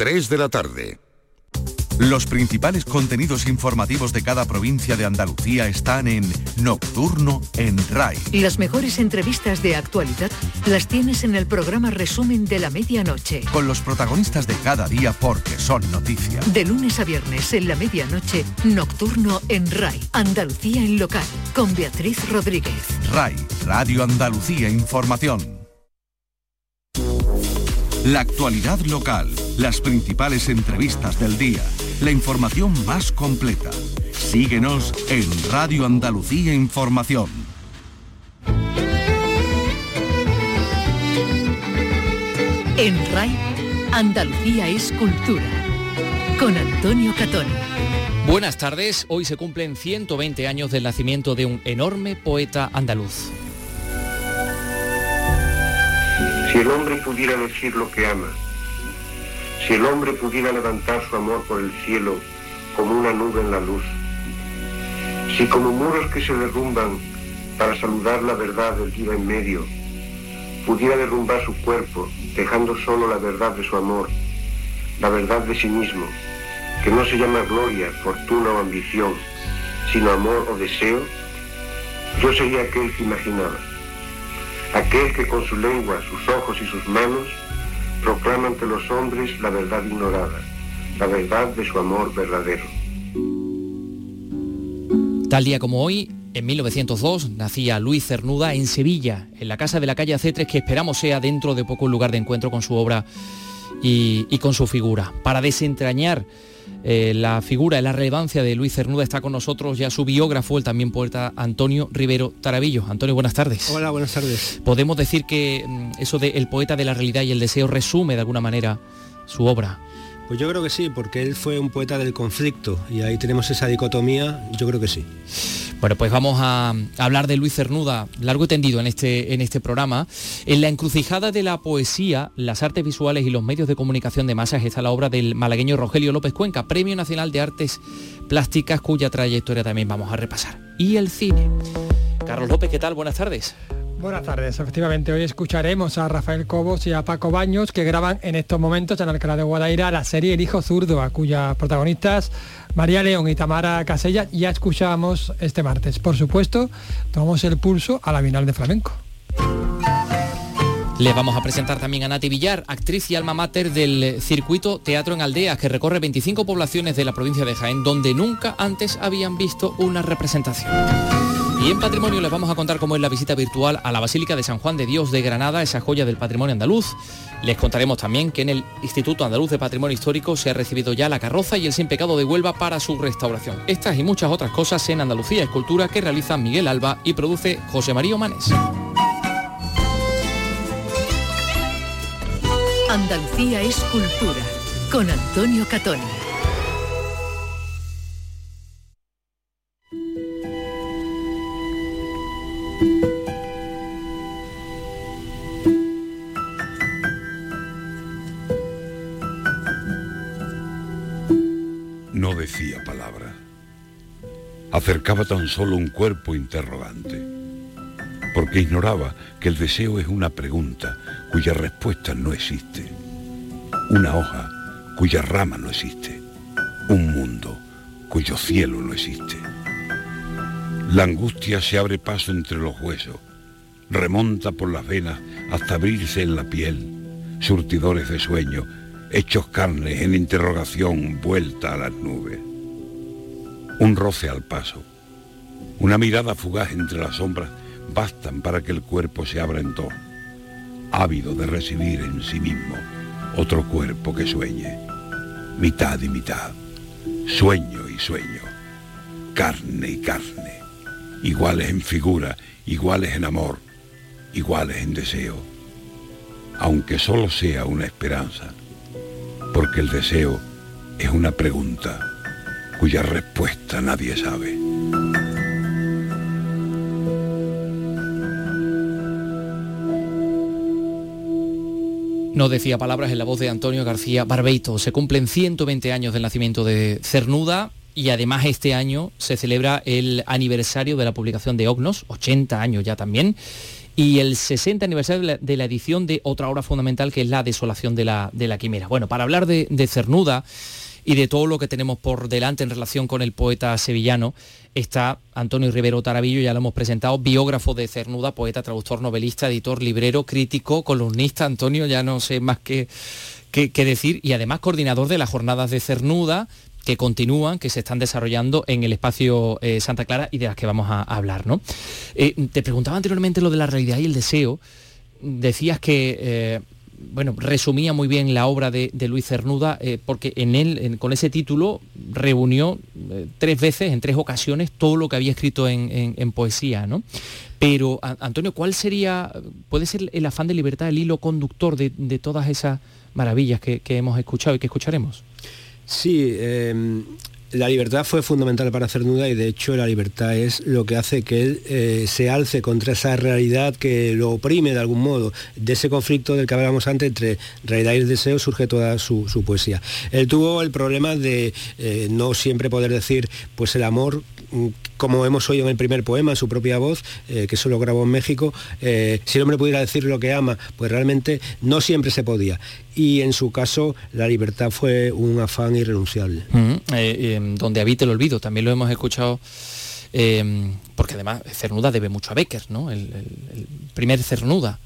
3 de la tarde. Los principales contenidos informativos de cada provincia de Andalucía están en Nocturno en RAI. Las mejores entrevistas de actualidad las tienes en el programa Resumen de la Medianoche. Con los protagonistas de cada día porque son noticia. De lunes a viernes en la medianoche, Nocturno en RAI. Andalucía en local. Con Beatriz Rodríguez. RAI, Radio Andalucía Información. La actualidad local, las principales entrevistas del día, la información más completa. Síguenos en Radio Andalucía Información. En RAI, Andalucía es cultura. Con Antonio Catón. Buenas tardes, hoy se cumplen 120 años del nacimiento de un enorme poeta andaluz. Si el hombre pudiera decir lo que ama, si el hombre pudiera levantar su amor por el cielo como una nube en la luz, si como muros que se derrumban para saludar la verdad del día en medio, pudiera derrumbar su cuerpo dejando solo la verdad de su amor, la verdad de sí mismo, que no se llama gloria, fortuna o ambición, sino amor o deseo, yo sería aquel que imaginaba aquel que con su lengua, sus ojos y sus manos proclama ante los hombres la verdad ignorada, la verdad de su amor verdadero. Tal día como hoy, en 1902, nacía Luis Cernuda en Sevilla, en la casa de la calle C3, que esperamos sea dentro de poco un lugar de encuentro con su obra y, y con su figura. Para desentrañar eh, la figura y la relevancia de Luis Cernuda está con nosotros ya su biógrafo, el también poeta Antonio Rivero Tarabillo. Antonio, buenas tardes. Hola, buenas tardes. Podemos decir que mm, eso de el poeta de la realidad y el deseo resume de alguna manera su obra. Pues yo creo que sí, porque él fue un poeta del conflicto y ahí tenemos esa dicotomía, yo creo que sí. Bueno, pues vamos a, hablar de Luis Cernuda largo y tendido en este, en este programa. En la encrucijada de la poesía, las artes visuales y los medios de comunicación de masas está la obra del malagueño Rogelio López Cuenca, Premio Nacional de Artes Plásticas, cuya trayectoria también vamos a repasar. Y el cine. Carlos López, ¿qué tal? Buenas tardes. Buenas tardes. Efectivamente, hoy escucharemos a Rafael Cobos y a Paco Baños que graban en estos momentos en Alcalá de Guadaira la serie El Hijo Zurdo, a cuyas protagonistas María León y Tamara Casella ya escuchamos este martes. Por supuesto, tomamos el pulso a la Bienal de Flamenco. Les vamos a presentar también a Nati Villar, actriz y alma mater del circuito Teatro en Aldeas, que recorre 25 poblaciones de la provincia de Jaén, donde nunca antes habían visto una representación. Y en patrimonio les vamos a contar cómo es la visita virtual a la Basílica de San Juan de Dios de Granada, esa joya del patrimonio andaluz. Les contaremos también que en el Instituto Andaluz de Patrimonio Histórico se ha recibido ya la carroza y el sin pecado de Huelva para su restauración. Estas y muchas otras cosas en Andalucía Escultura que realiza Miguel Alba y produce José María Manes. Andalucía es cultura con Antonio Catoni. Acercaba tan solo un cuerpo interrogante, porque ignoraba que el deseo es una pregunta cuya respuesta no existe, una hoja cuya rama no existe, un mundo cuyo cielo no existe. La angustia se abre paso entre los huesos, remonta por las venas hasta abrirse en la piel, surtidores de sueño, hechos carnes en interrogación vuelta a las nubes. Un roce al paso, una mirada fugaz entre las sombras bastan para que el cuerpo se abra en dos, ávido de recibir en sí mismo otro cuerpo que sueñe, mitad y mitad, sueño y sueño, carne y carne, iguales en figura, iguales en amor, iguales en deseo, aunque solo sea una esperanza, porque el deseo es una pregunta cuya respuesta nadie sabe. No decía palabras en la voz de Antonio García Barbeito. Se cumplen 120 años del nacimiento de Cernuda y además este año se celebra el aniversario de la publicación de Ognos, 80 años ya también. y el 60 aniversario de la, edición de otra obra fundamental que es La desolación de la, de la quimera. Bueno, para hablar de, de Cernuda, y de todo lo que tenemos por delante en relación con el poeta sevillano está Antonio Rivero Tarabillo, ya lo hemos presentado, biógrafo de Cernuda, poeta, traductor, novelista, editor, librero, crítico, columnista, Antonio, ya no sé más que, decir, y además coordinador de las jornadas de Cernuda, que continúan, que se están desarrollando en el espacio eh, Santa Clara y de las que vamos a, hablar. ¿no? Eh, te preguntaba anteriormente lo de la realidad y el deseo. Decías que eh, bueno, resumía muy bien la obra de, Luis Cernuda, eh, porque en él, con ese título, reunió eh, tres veces, en tres ocasiones, todo lo que había escrito en, poesía, ¿no? Pero, Antonio, ¿cuál sería, puede ser el afán de libertad, el hilo conductor de, todas esas maravillas que, hemos escuchado y que escucharemos? Sí, em, la libertad fue fundamental para Cernuda y de hecho la libertad es lo que hace que él eh, se alce contra esa realidad que lo oprime de algún modo. De ese conflicto del que hablábamos antes entre realidad y el deseo surge toda su, poesía. Él tuvo el problema de eh, no siempre poder decir pues el amor como hemos oído en el primer poema, su propia voz, eh, que eso lo grabó en México, si el hombre pudiera decir lo que ama, pues realmente no siempre se podía y en su caso la libertad fue un afán irrenunciable. Eh, em, donde habite el olvido, también lo hemos escuchado, porque además Cernuda debe mucho a Becker, ¿no? el primer Cernuda.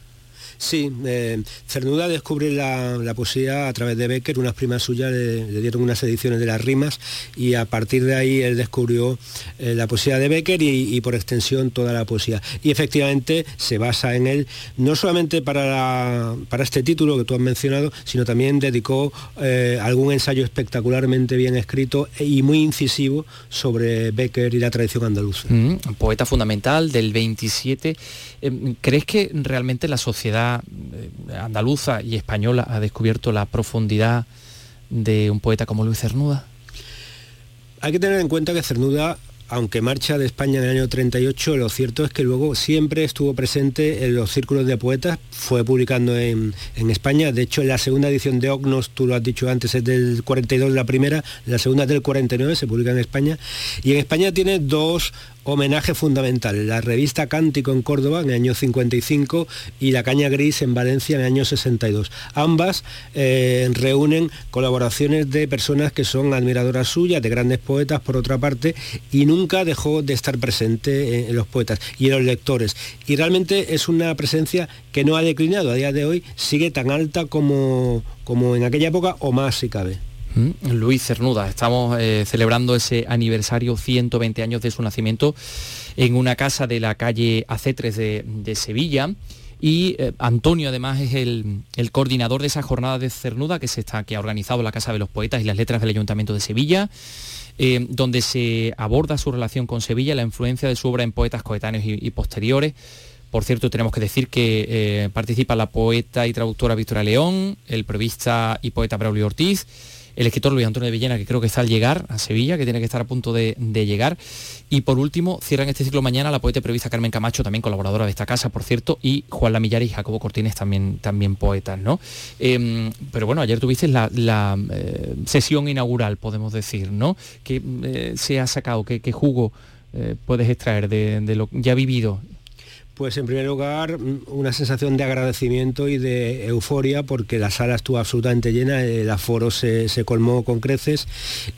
Sí, eh, Cernuda descubre la, poesía a través de Becker, unas primas suyas le, dieron unas ediciones de las rimas y a partir de ahí él descubrió eh, la poesía de Becker y, por extensión toda la poesía. Y efectivamente se basa en él, no solamente para, para este título que tú has mencionado, sino también dedicó eh, algún ensayo espectacularmente bien escrito y muy incisivo sobre Becker y la tradición andaluza. Mm, poeta fundamental del 27. ¿Crees que realmente la sociedad eh, andaluza y española ha descubierto la profundidad de un poeta como Luis Cernuda? Hay que tener en cuenta que Cernuda aunque marcha de España en el año 38, lo cierto es que luego siempre estuvo presente en los círculos de poetas, fue publicando en, España, de hecho la segunda edición de Ognos, tú lo has dicho antes, es del 42 la primera, la segunda es del 49, se publica en España, y en España tiene dos homenaje fundamental, la revista Cántico en Córdoba en el año 55 y La Caña Gris en Valencia en el año 62. Ambas eh, reúnen colaboraciones de personas que son admiradoras suyas, de grandes poetas por otra parte, y nunca dejó de estar presente en los poetas y en los lectores. Y realmente es una presencia que no ha declinado, a día de hoy sigue tan alta como, como en aquella época o más si cabe. Mm, Luis Cernuda, estamos eh, celebrando ese aniversario 120 años de su nacimiento en una casa de la calle AC3 de, Sevilla. Y eh, Antonio además es el, coordinador de esa jornada de Cernuda que, se está, que ha organizado la Casa de los Poetas y las Letras del Ayuntamiento de Sevilla, eh, donde se aborda su relación con Sevilla, la influencia de su obra en poetas coetáneos y, posteriores. Por cierto, tenemos que decir que participa la poeta y traductora Victoria León, el prevista y poeta Braulio Ortiz, el escritor Luis Antonio de Villena, que creo que está al llegar a Sevilla, que tiene que estar a punto de, llegar. Y por último, cierran este ciclo mañana la poeta prevista Carmen Camacho, también colaboradora de esta casa, por cierto, y Juan Lamillar y Jacobo Cortines, también, también poetas, ¿no? Em, pero bueno, ayer tuviste la, eh, sesión inaugural, podemos decir, ¿no? Que eh, se ha sacado, qué jugo eh, puedes extraer de, de lo ya vivido pues en primer lugar, mm, una sensación de agradecimiento y de euforia porque la sala estuvo absolutamente llena, el aforo se, colmó con creces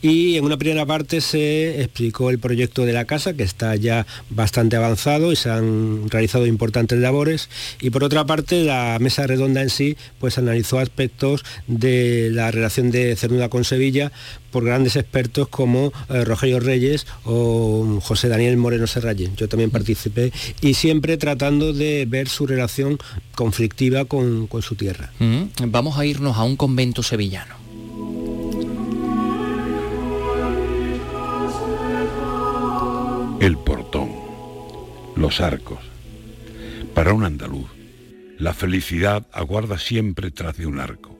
y en una primera parte se explicó el proyecto de la casa que está ya bastante avanzado y se han realizado importantes labores. Y por otra parte la mesa redonda en sí pues analizó aspectos de la relación de Cernuda con Sevilla por grandes expertos como eh, Rogelio Reyes o José Daniel Moreno Serralle. Yo también participé y siempre tratando de ver su relación conflictiva con, su tierra. Vamos a irnos a un convento sevillano. El portón, los arcos. Para un andaluz, la felicidad aguarda siempre tras de un arco.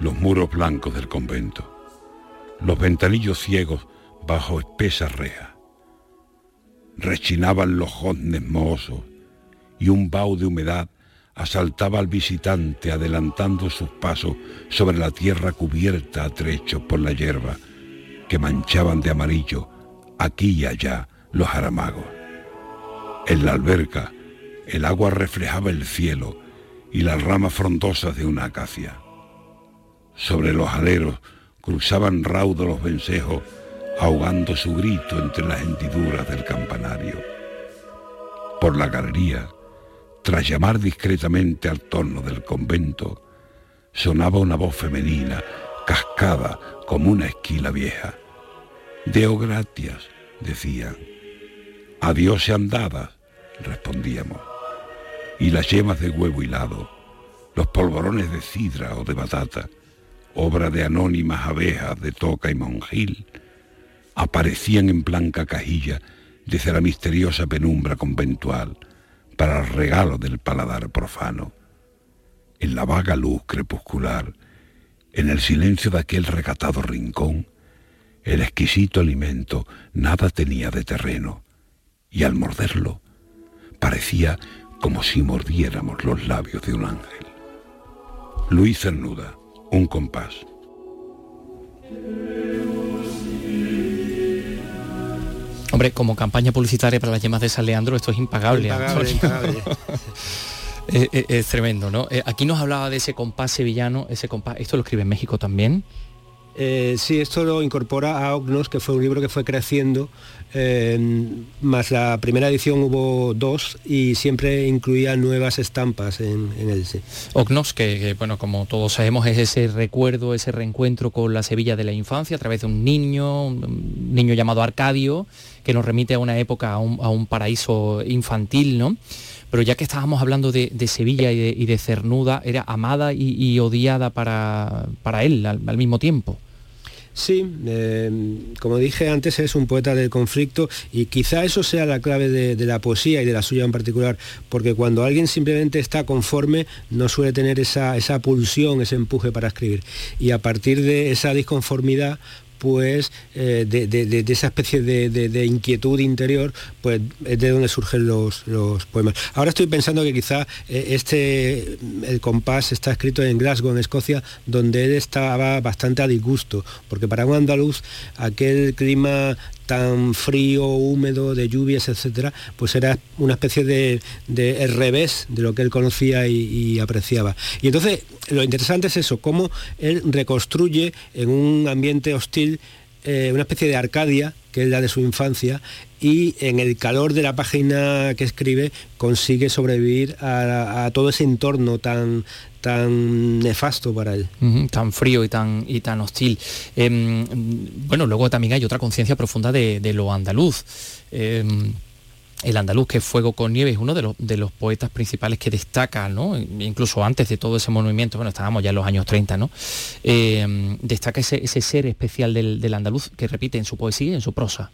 Los muros blancos del convento los ventanillos ciegos bajo espesas rejas. Rechinaban los joznes mohosos y un vaho de humedad asaltaba al visitante adelantando sus pasos sobre la tierra cubierta a trechos por la hierba que manchaban de amarillo aquí y allá los aramagos. En la alberca, El agua reflejaba el cielo y las ramas frondosas de una acacia. Sobre los aleros cruzaban raudos los vencejos, ahogando su grito entre las hendiduras del campanario. Por la galería, tras llamar discretamente al torno del convento, sonaba una voz femenina, cascada como una esquila vieja. Deo gratias, decían. Adiós sean dadas, respondíamos. Y las yemas de huevo hilado, los polvorones de cidra o de batata, obra de anónimas abejas de toca y monjil, aparecían en blanca cajilla desde la misteriosa penumbra conventual para el regalo del paladar profano. En la vaga luz crepuscular, en el silencio de aquel recatado rincón, el exquisito alimento nada tenía de terreno, y al morderlo parecía como si mordiéramos los labios de un ángel. Luis Cernuda, un compás. Hombre, como campaña publicitaria para las yemas de San Leandro, esto es impagable. es, tremendo, ¿no? Eh, aquí nos hablaba de ese compás sevillano, ese compás, esto lo escribe en México también. Eh, sí, esto lo incorpora a Ognos, que fue un libro que fue creciendo, eh, más la primera edición hubo dos y siempre incluía nuevas estampas en, él. Ognos, que, bueno, como todos sabemos, es ese recuerdo, ese reencuentro con la Sevilla de la infancia a través de un niño, un niño llamado Arcadio, que nos remite a una época, a un, paraíso infantil, ¿no? pero ya que estábamos hablando de, Sevilla y de, Cernuda, era amada y, odiada para él al, mismo tiempo. Sí, eh, como dije antes, es un poeta del conflicto y quizá eso sea la clave de, la poesía y de la suya en particular, porque cuando alguien simplemente está conforme no suele tener esa, esa pulsión, ese empuje para escribir. Y a partir de esa disconformidad, pues eh, de, esa especie de, inquietud interior, pues es de donde surgen los, poemas. Ahora estoy pensando que quizá eh, este, el compás está escrito en Glasgow, en Escocia, donde él estaba bastante a disgusto, porque para un andaluz aquel clima tan frío, húmedo, de lluvias, etcétera, pues era una especie de, revés de lo que él conocía y, apreciaba. Y entonces lo interesante es eso, cómo él reconstruye en un ambiente hostil eh, una especie de Arcadia, que es la de su infancia, y en el calor de la página que escribe consigue sobrevivir a, todo ese entorno tan, tan nefasto para él. tan frío y tan, y tan hostil. Em, bueno, luego también hay otra conciencia profunda de, lo andaluz. Em, el andaluz, que Fuego con Nieve, es uno de los, de los poetas principales que destaca, ¿no? incluso antes de todo ese movimiento, bueno, estábamos ya en los años 30, ¿no? Em, destaca ese, ser especial del, del andaluz que repite en su poesía y en su prosa.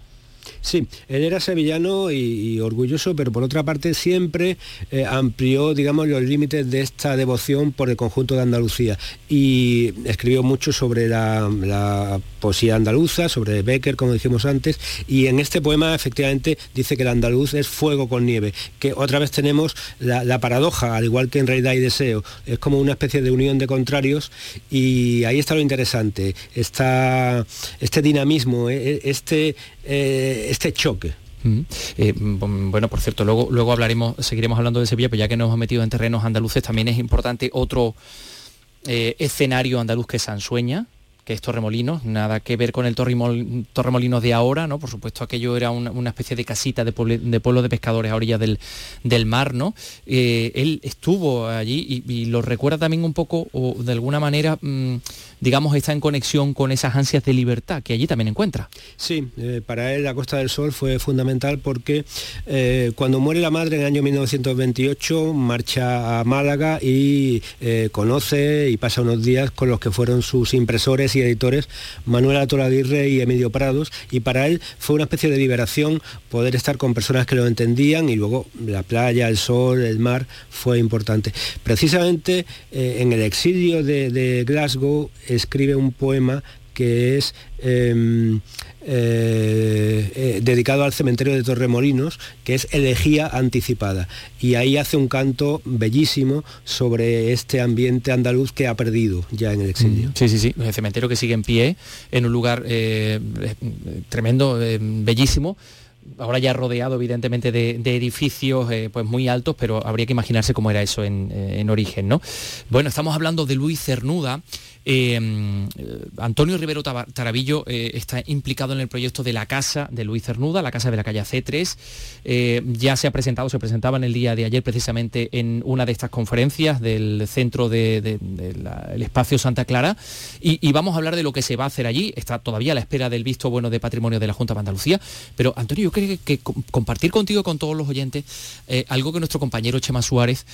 Sí, él era sevillano y, orgulloso, pero por otra parte siempre eh, amplió, digamos, los límites de esta devoción por el conjunto de Andalucía. Y escribió mucho sobre la, poesía andaluza, sobre Becker, como dijimos antes, y en este poema efectivamente dice que el andaluz es fuego con nieve, que otra vez tenemos la, paradoja, al igual que en realidad y deseo, es como una especie de unión de contrarios y ahí está lo interesante, está este dinamismo, e, e, este... Eh, este choque. Eh, bueno, por cierto, luego, luego hablaremos, seguiremos hablando de Sevilla, pero ya que nos hemos metido en terrenos andaluces, también es importante otro eh, escenario andaluz que es Sansueña, que es Torremolinos, nada que ver con el Torremolinos de ahora, ¿no? Por supuesto, aquello era una, especie de casita de, pueblo de pescadores a orilla del, del mar, ¿no? Eh, él estuvo allí y, lo recuerda también un poco, o de alguna manera, mm, digamos, está en conexión con esas ansias de libertad que allí también encuentra. Sí, eh, para él la Costa del Sol fue fundamental porque eh, cuando muere la madre en el año 1928 marcha a Málaga y conoce y pasa unos días con los que fueron sus impresores y editores, Manuel Aguirre y Emilio Prados, y para él fue una especie de liberación poder estar con personas que lo entendían y luego la playa, el sol, el mar fue importante. Precisamente eh, en el exilio de Glasgow escribe un poema que es em, eh, eh, dedicado al cementerio de Torremolinos, que es Elegía Anticipada. Y ahí hace un canto bellísimo sobre este ambiente andaluz que ha perdido ya en el exilio. Mm, sí, sí, sí, el cementerio que sigue en pie, en un lugar eh, tremendo, bellísimo ahora ya rodeado evidentemente de, edificios pues muy altos, pero habría que imaginarse cómo era eso en, en origen, ¿no? Bueno, estamos hablando de Luis Cernuda, eh, Antonio Rivero Tarabillo eh, está implicado en el proyecto de la casa de Luis Cernuda, la casa de la calle C3. Eh, ya se ha presentado, se presentaba en el día de ayer precisamente en una de estas conferencias del centro del espacio Santa Clara. Y, vamos a hablar de lo que se va a hacer allí. Está todavía a la espera del visto bueno de patrimonio de la Junta de Andalucía. Pero Antonio, yo creo que, compartir contigo, con todos los oyentes, algo que nuestro compañero Chema Suárez,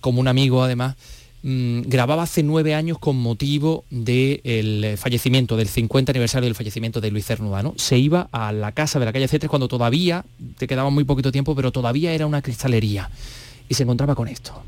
como un amigo además, Mm, grababa hace nueve años con motivo del fallecimiento, del 50 aniversario del fallecimiento de Luis Cernuda. Se iba a la casa de la calle C3 cuando todavía, te quedaba muy poquito tiempo, pero todavía era una cristalería. Y se encontraba con esto.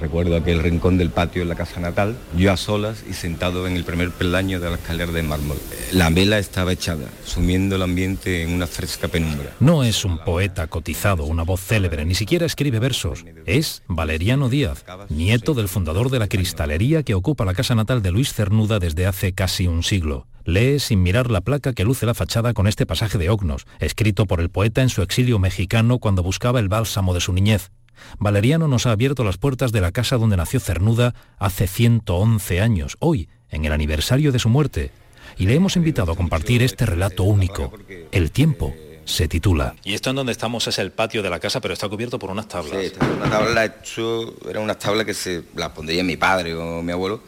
Recuerdo aquel rincón del patio en la casa natal, yo a solas y sentado en el primer peldaño de la escalera de mármol. La vela estaba echada, sumiendo el ambiente en una fresca penumbra. No es un poeta cotizado, una voz célebre, ni siquiera escribe versos. Es Valeriano Díaz, nieto del fundador de la cristalería que ocupa la casa natal de Luis Cernuda desde hace casi un siglo. Lee sin mirar la placa que luce la fachada con este pasaje de Ognos, escrito por el poeta en su exilio mexicano cuando buscaba el bálsamo de su niñez. Valeriano nos ha abierto las puertas de la casa donde nació Cernuda hace 111 años, hoy, en el aniversario de su muerte, y le hemos invitado a compartir este relato único. El tiempo se titula. Y esto en donde estamos es el patio de la casa, pero está cubierto por unas tablas. Sí, una tabla hecho, era unas tablas que se las pondría mi padre o mi abuelo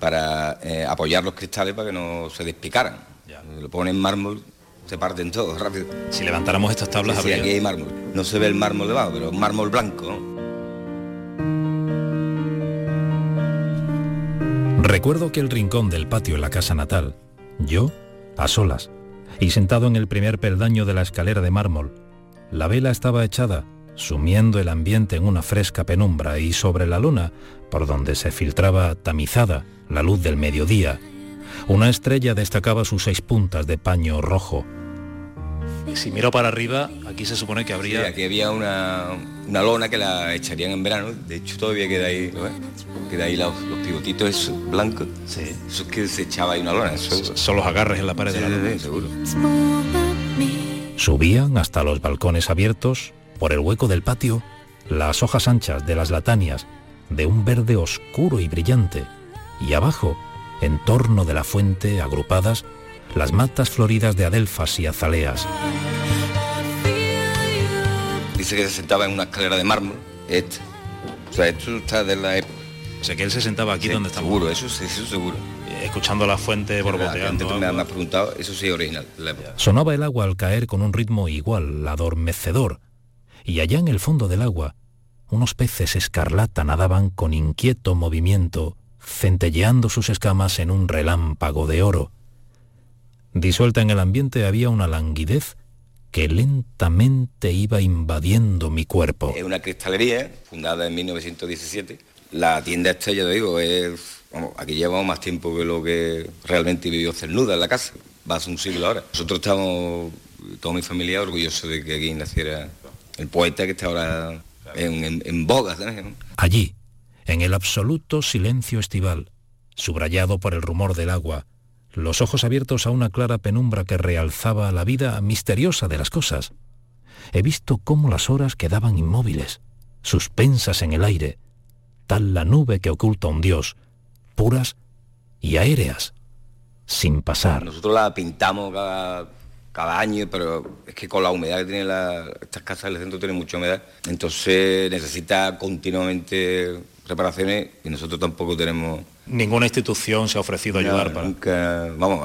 para eh, apoyar los cristales para que no se despicaran. Lo ponen en mármol parten todos rápido. Si levantáramos estas tablas sí, aquí hay mármol. No se ve el mármol debajo, pero mármol blanco. Recuerdo que el rincón del patio en la casa natal, yo, a solas, y sentado en el primer peldaño de la escalera de mármol, la vela estaba echada, sumiendo el ambiente en una fresca penumbra y sobre la luna, por donde se filtraba tamizada la luz del mediodía, una estrella destacaba sus seis puntas de paño rojo. Si miro para arriba, aquí se supone que habría... Sí, aquí había una, lona que la echarían en verano. De hecho, todavía queda ahí, queda ahí los, pivotitos blancos. Sí. Eso es que se echaba ahí una lona. Son los agarres en la pared de la lona. seguro. Subían hasta los balcones abiertos, por el hueco del patio, las hojas anchas de las latanias, de un verde oscuro y brillante. Y abajo, en torno de la fuente, agrupadas, las matas floridas de adelfas y azaleas. Dice que se sentaba en una escalera de mármol, este. O sea, esto está de la época. O sea, que él se sentaba aquí donde estamos. Seguro, eso sí, eso seguro. Escuchando la fuente borboteando. Antes me has preguntado, eso sí original. Sonaba el agua al caer con un ritmo igual, adormecedor. Y allá en el fondo del agua, unos peces escarlata nadaban con inquieto movimiento centelleando sus escamas en un relámpago de oro. Disuelta en el ambiente había una languidez que lentamente iba invadiendo mi cuerpo. Es una cristalería fundada en 1917. La tienda esta, ya digo, es... aquí llevamos más tiempo que lo que realmente vivió Cernuda en la casa. Va a un siglo ahora. Nosotros estamos, toda mi familia, orgullosos de que aquí naciera el poeta que está ahora en, en, boga. Allí, en el absoluto silencio estival, subrayado por el rumor del agua, los ojos abiertos a una clara penumbra que realzaba la vida misteriosa de las cosas. He visto cómo las horas quedaban inmóviles, suspensas en el aire, tal la nube que oculta un dios, puras y aéreas, sin pasar. Nosotros la pintamos cada, año, pero es que con la humedad que tienen estas casas del centro tienen mucha humedad, entonces necesita continuamente reparaciones y nosotros tampoco tenemos... Ninguna institución se ha ofrecido a ayudar para... Nunca, vamos,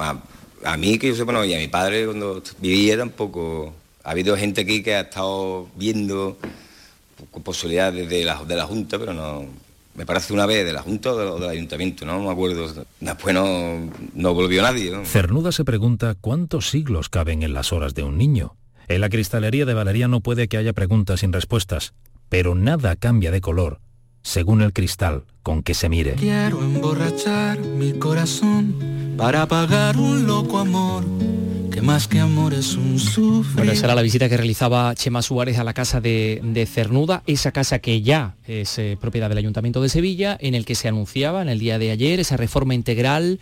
a, mí que yo sepa no, y a mi padre cuando vivía tampoco... Ha habido gente aquí que ha estado viendo con posibilidades de la, de la Junta, pero no... Me parece una vez de la Junta o del Ayuntamiento, no me acuerdo. Después no, no volvió nadie. Cernuda se pregunta cuántos siglos caben en las horas de un niño. En la cristalería de Valeria no puede que haya preguntas sin respuestas, pero nada cambia de color según el cristal con que se mire. Quiero emborrachar mi corazón para pagar un loco amor. Que más que amor es un sufrir. Bueno, esa era la visita que realizaba Chema Suárez a la casa de, Cernuda, esa casa que ya es eh, propiedad del Ayuntamiento de Sevilla, en el que se anunciaba en el día de ayer esa reforma integral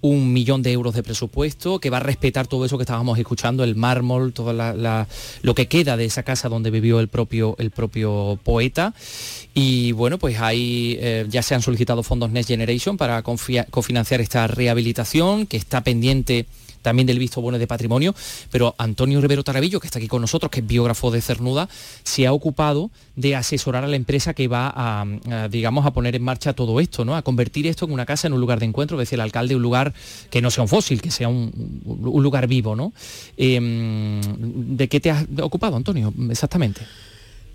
un millón de euros de presupuesto, que va a respetar todo eso que estábamos escuchando, el mármol, todo lo que queda de esa casa donde vivió el propio, el propio poeta. Y bueno, pues ahí eh, ya se han solicitado fondos Next Generation para cofinanciar esta rehabilitación, que está pendiente también del visto bueno de patrimonio, pero Antonio Rivero Tarabillo, que está aquí con nosotros, que es biógrafo de Cernuda, se ha ocupado de asesorar a la empresa que va a, digamos, a poner en marcha todo esto, ¿no? A convertir esto en una casa, en un lugar de encuentro, es decir, el alcalde un lugar que no sea un fósil, que sea un, lugar vivo, ¿no? Em, ¿De qué te has ocupado, Antonio, exactamente?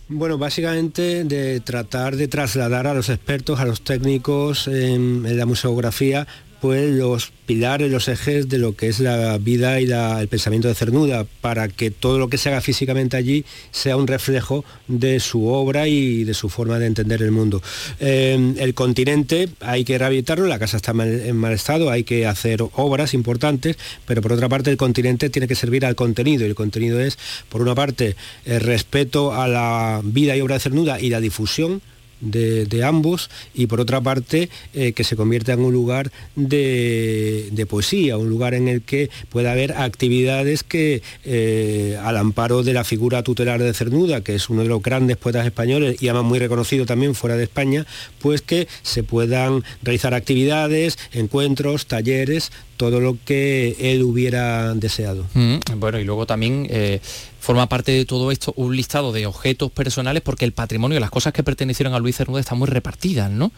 Bueno, básicamente de tratar de trasladar a los expertos, a los técnicos en la museografía, pues los pilares, los ejes de lo que es la vida y el pensamiento de Cernuda, para que todo lo que se haga físicamente allí sea un reflejo de su obra y de su forma de entender el mundo. Eh, el continente hay que rehabilitarlo, la casa está en mal estado, hay que hacer obras importantes, pero por otra parte el continente tiene que servir al contenido y el contenido es, por una parte, el respeto a la vida y obra de Cernuda y la difusión de, ambos y por otra parte eh, que se convierta en un lugar de, poesía, un lugar en el que pueda haber actividades que eh, al amparo de la figura tutelar de Cernuda, que es uno de los grandes poetas españoles y además muy reconocido también fuera de España, pues que se puedan realizar actividades, encuentros, talleres, todo lo que él hubiera deseado. Mm, bueno, y luego también eh, forma parte de todo esto un listado de objetos personales porque el patrimonio, las cosas que pertenecieron a Luis Cernuda están muy repartidas, ¿no?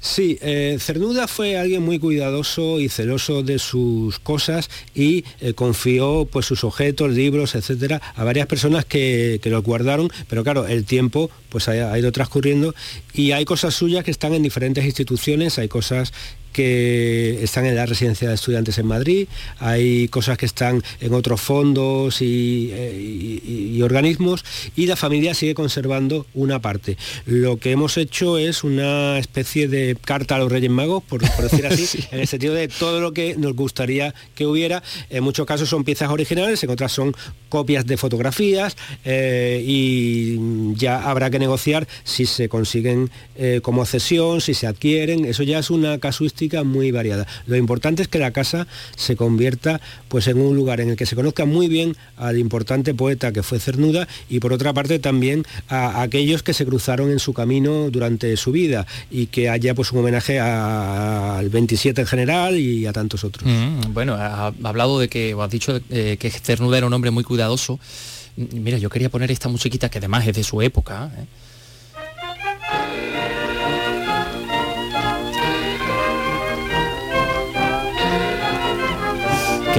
Sí, eh, Cernuda fue alguien muy cuidadoso y celoso de sus cosas y eh, confió pues, sus objetos, libros, etcétera, a varias personas que, que los guardaron, pero claro, el tiempo pues ha, ido transcurriendo y hay cosas suyas que están en diferentes instituciones, hay cosas que están en la residencia de estudiantes en Madrid, hay cosas que están en otros fondos y, eh, organismos y la familia sigue conservando una parte. Lo que hemos hecho es una especie de carta a los Reyes Magos, por, decir así, en el sentido de todo lo que nos gustaría que hubiera. En muchos casos son piezas originales, en otras son copias de fotografías eh, y ya habrá que negociar si se consiguen eh, como cesión, si se adquieren, eso ya es una casuística muy variada. Lo importante es que la casa se convierta pues, en un lugar en el que se conozca muy bien al importante poeta que fue Cernuda y por otra parte también a, aquellos que se cruzaron en su camino durante su vida y que haya pues, un homenaje al 27 en general y a tantos otros. Mm, bueno, ha, hablado de que, has dicho eh, que Cernuda era un hombre muy cuidadoso. Mira, yo quería poner esta musiquita que además es de su época. ¿eh?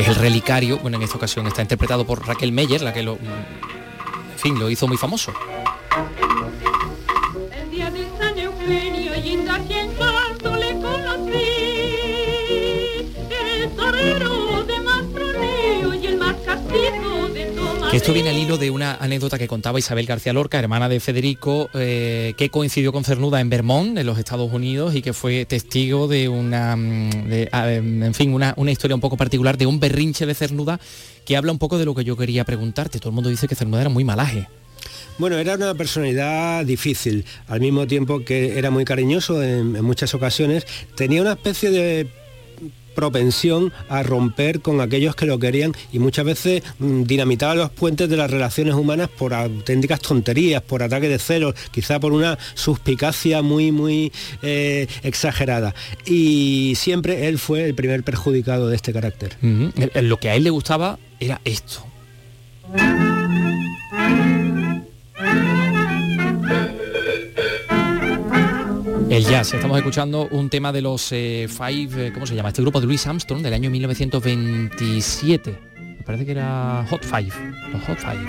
Es el relicario, bueno, en esta ocasión está interpretado por Raquel Meyer, la que lo, en fin, lo hizo muy famoso. Esto viene al hilo de una anécdota que contaba Isabel García Lorca, hermana de Federico, eh, que coincidió con Cernuda en Vermont, en los Estados Unidos, y que fue testigo de una, mm, en fin, una historia un poco particular de un berrinche de Cernuda que habla un poco de lo que yo quería preguntarte. Todo el mundo dice que Cernuda era muy malaje. Bueno, era una personalidad difícil, al mismo tiempo que era muy cariñoso en muchas ocasiones. Tenía una especie de propensión a romper con aquellos que lo querían y muchas veces mm, dinamitaba los puentes de las relaciones humanas por auténticas tonterías, por ataques de celos, quizá por una suspicacia muy, muy eh, exagerada. Y siempre él fue el primer perjudicado de este carácter. Lo que a él le gustaba era esto. El jazz, estamos escuchando un tema de los eh, Five, eh, ¿cómo se llama? Este grupo de Louis Armstrong del año 1927. Me parece que era Hot Five, los Hot Five.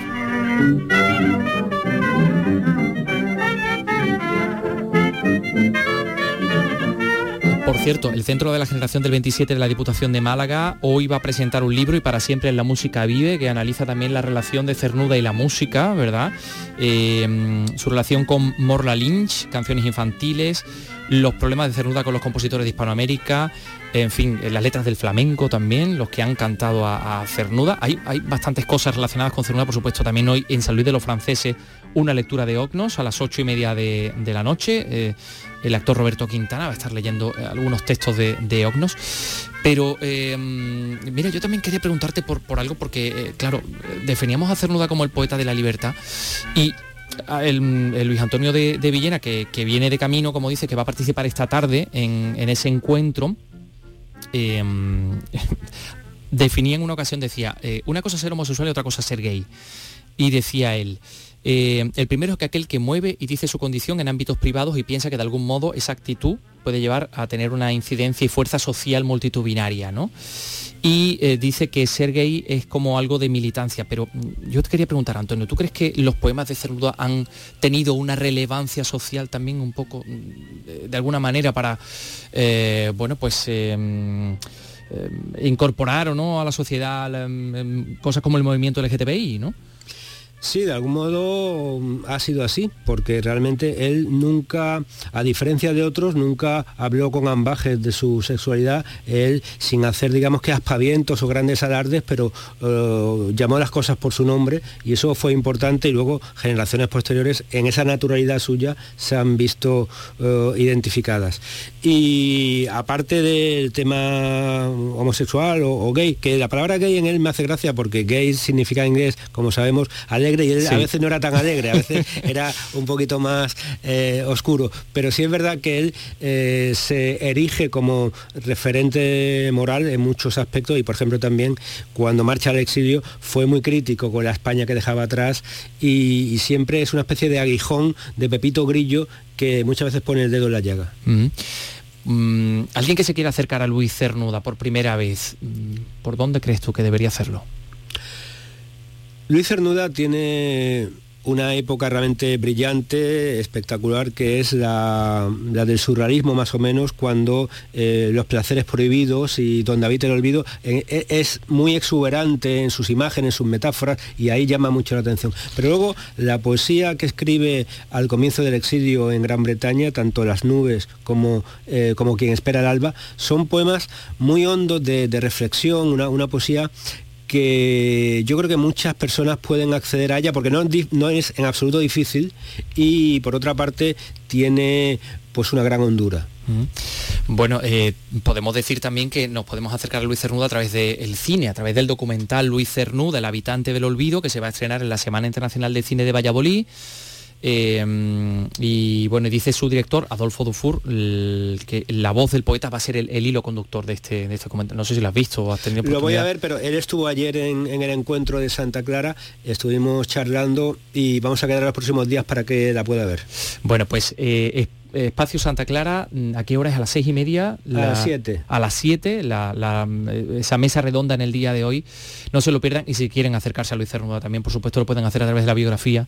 Por cierto, el Centro de la Generación del 27 de la Diputación de Málaga hoy va a presentar un libro y para siempre en la música vive, que analiza también la relación de Cernuda y la música, ¿verdad? Eh, su relación con Morla Lynch, canciones infantiles, los problemas de Cernuda con los compositores de Hispanoamérica, en fin, las letras del flamenco también, los que han cantado a, Cernuda. Hay, hay, bastantes cosas relacionadas con Cernuda, por supuesto, también hoy en San Luis de los Franceses una lectura de Ognos a las ocho y media de, la noche. Eh, el actor Roberto Quintana va a estar leyendo eh, algunos textos de, Ognos. Pero, eh, mira, yo también quería preguntarte por, algo, porque, eh, claro, definíamos a Cernuda como el poeta de la libertad y ah, el, Luis Antonio de, Villena, que, viene de camino, como dice, que va a participar esta tarde en, ese encuentro, eh, definía en una ocasión, decía, una cosa es ser homosexual y otra cosa es ser gay. Y decía él, eh, el primero es que aquel que mueve y dice su condición en ámbitos privados y piensa que de algún modo esa actitud puede llevar a tener una incidencia y fuerza social multitudinaria, ¿no? Y eh, dice que ser gay es como algo de militancia, pero mm, yo te quería preguntar, Antonio, ¿tú crees que los poemas de Cernuda han tenido una relevancia social también un poco, mm, de, alguna manera, para, eh, bueno, pues... mm, incorporar o no a la sociedad cosas como el movimiento LGTBI, ¿no? Sí, de algún modo mm, ha sido así, porque realmente él nunca, a diferencia de otros, nunca habló con ambajes de su sexualidad, él sin hacer, digamos que aspavientos o grandes alardes, pero eh, llamó las cosas por su nombre y eso fue importante y luego generaciones posteriores en esa naturalidad suya se han visto eh, identificadas. Y aparte del tema homosexual o, o gay, que la palabra gay en él me hace gracia porque gay significa en inglés, como sabemos, alegre y él Sí. a veces no era tan alegre, a veces era un poquito más eh, oscuro. Pero sí es verdad que él eh, se erige como referente moral en muchos aspectos y por ejemplo también cuando marcha al exilio fue muy crítico con la España que dejaba atrás y, y siempre es una especie de aguijón de Pepito Grillo que muchas veces pone el dedo en la llaga. Mm. Mm, Alguien que se quiera acercar a Luis Cernuda por primera vez, mm, ¿por dónde crees tú que debería hacerlo? Luis Cernuda tiene una época realmente brillante, espectacular, que es la, del surrealismo más o menos, cuando eh, los placeres prohibidos y donde habita el olvido eh, es muy exuberante en sus imágenes, en sus metáforas, y ahí llama mucho la atención. Pero luego la poesía que escribe al comienzo del exilio en Gran Bretaña, tanto Las nubes como, eh, como Quien espera el alba, son poemas muy hondos de, reflexión, una poesía que yo creo que muchas personas pueden acceder a ella porque no, es en absoluto difícil y por otra parte tiene pues una gran hondura. Bueno, eh, podemos decir también que nos podemos acercar a Luis Cernuda a través del cine, a través del documental Luis Cernuda, el habitante del olvido, que se va a estrenar en la Semana Internacional de Cine de Valladolid. Eh, y bueno, dice su director, Adolfo Dufour, el- que la voz del poeta va a ser el, el hilo conductor de este, de este documental. No sé si lo has visto o has tenido Lo voy a ver, pero él estuvo ayer en, en el encuentro de Santa Clara, estuvimos charlando y vamos a quedar los próximos días para que la pueda ver. Bueno, pues eh, es- Espacio Santa Clara, mm, ¿a qué hora es? ¿A las seis y media? La- las siete. A las 7, la, la, eh, esa mesa redonda en el día de hoy. No se lo pierdan y si quieren acercarse a Luis Cernuda también, por supuesto, lo pueden hacer a través de la biografía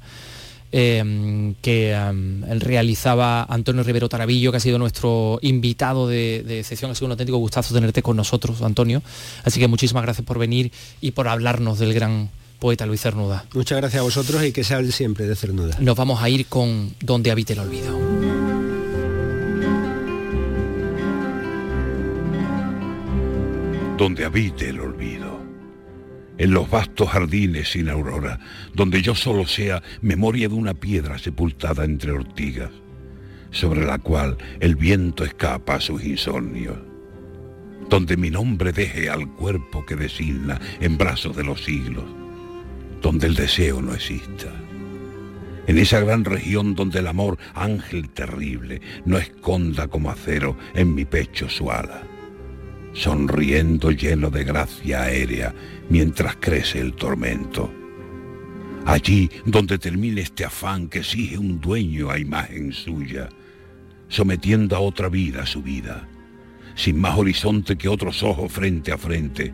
eh, que él realizaba Antonio Rivero Tarabillo, que ha sido nuestro invitado de, de sección. Ha sido un auténtico gustazo tenerte con nosotros, Antonio. Así que muchísimas gracias por venir y por hablarnos del gran poeta Luis Cernuda. Muchas gracias a vosotros y que se hable siempre de Cernuda. Nos vamos a ir con Donde habite el olvido. donde habite el olvido, en los vastos jardines sin aurora, donde yo solo sea memoria de una piedra sepultada entre ortigas, sobre la cual el viento escapa a sus insomnios, donde mi nombre deje al cuerpo que designa en brazos de los siglos, donde el deseo no exista. En esa gran región donde el amor, ángel terrible, no esconda como acero en mi pecho su ala sonriendo lleno de gracia aérea mientras crece el tormento. Allí donde termine este afán que exige un dueño a imagen suya, sometiendo a otra vida su vida, sin más horizonte que otros ojos frente a frente,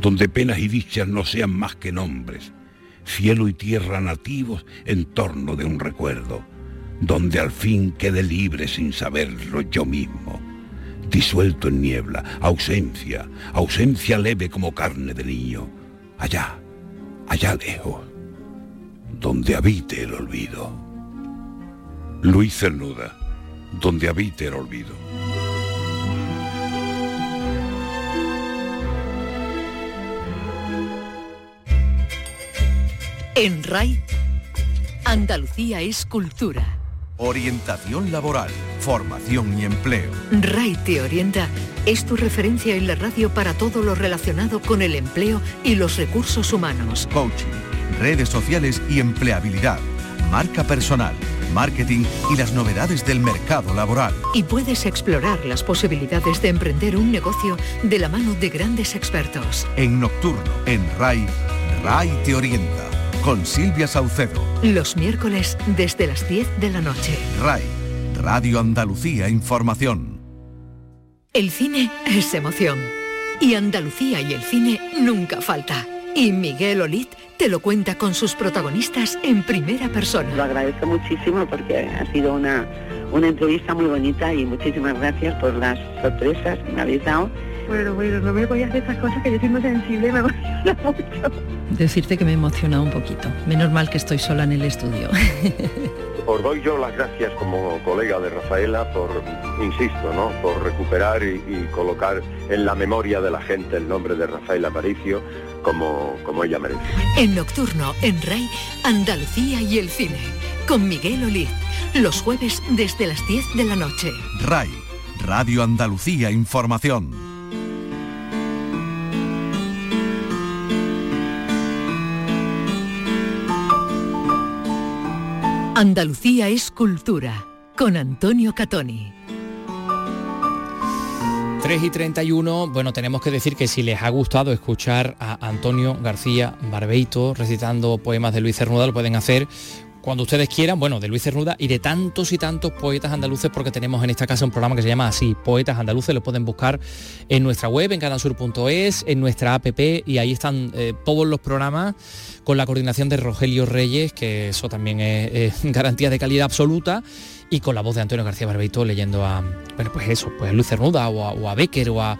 donde penas y dichas no sean más que nombres, cielo y tierra nativos en torno de un recuerdo, donde al fin quede libre sin saberlo yo mismo disuelto en niebla, ausencia, ausencia leve como carne de niño, allá, allá lejos, donde habite el olvido. Luis Cernuda, donde habite el olvido. En RAI, Andalucía es cultura. Orientación laboral, formación y empleo. RAI te orienta es tu referencia en la radio para todo lo relacionado con el empleo y los recursos humanos. Coaching, redes sociales y empleabilidad, marca personal, marketing y las novedades del mercado laboral. Y puedes explorar las posibilidades de emprender un negocio de la mano de grandes expertos. En Nocturno, en RAI, RAI te orienta. Con Silvia Saucedo. Los miércoles desde las 10 de la noche. RAI, Radio Andalucía Información. El cine es emoción. Y Andalucía y el cine nunca falta. Y Miguel Olit te lo cuenta con sus protagonistas en primera persona. Lo agradezco muchísimo porque ha sido una, una entrevista muy bonita y muchísimas gracias por las sorpresas que me habéis dado. Bueno, bueno, no me voy a hacer estas cosas que yo soy muy sensible y me emociona mucho. Decirte que me emociona un poquito. Menos mal que estoy sola en el estudio. Os doy yo las gracias como colega de Rafaela por, insisto, ¿no? por recuperar y, y colocar en la memoria de la gente el nombre de Rafaela Aparicio como, como ella merece. En Nocturno, en RAI, Andalucía y el cine. Con Miguel Olid. Los jueves desde las 10 de la noche. RAI, Radio Andalucía Información. Andalucía es cultura. Con Antonio Catoni. 3 y 31, bueno, tenemos que decir que si les ha gustado escuchar a Antonio García Barbeito recitando poemas de Luis Cernuda, lo pueden hacer cuando ustedes quieran, bueno, de Luis Cernuda y de tantos y tantos poetas andaluces, porque tenemos en esta casa un programa que se llama así, Poetas Andaluces, lo pueden buscar en nuestra web, en canalsur.es, en nuestra app, y ahí están eh, todos los programas con la coordinación de Rogelio Reyes, que eso también es, garantía de calidad absoluta y con la voz de Antonio García Barbeito leyendo a, bueno, pues eso, pues a Luz Cernuda o a, o a Becker o a,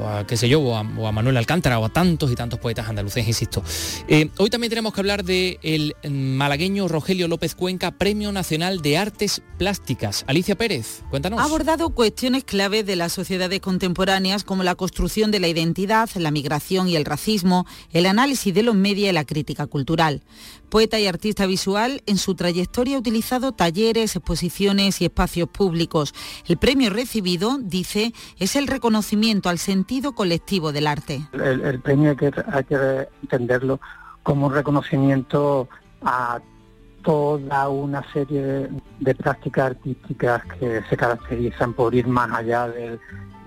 o a, qué sé yo, o a, Manuel Alcántara o a tantos y tantos poetas andaluces, insisto. Eh, hoy también tenemos que hablar del el malagueño Rogelio López Cuenca, Premio Nacional de Artes Plásticas. Alicia Pérez, cuéntanos. Ha abordado cuestiones clave de las sociedades contemporáneas como la construcción de la identidad, la migración y el racismo, el análisis de los medios y la crítica cultural. Poeta y artista visual, en su trayectoria ha utilizado talleres, exposiciones y espacios públicos. El premio recibido, dice, es el reconocimiento al sentido colectivo del arte. El, el premio hay que, hay que entenderlo como un reconocimiento a toda una serie de, de, prácticas artísticas que se caracterizan por ir más allá del,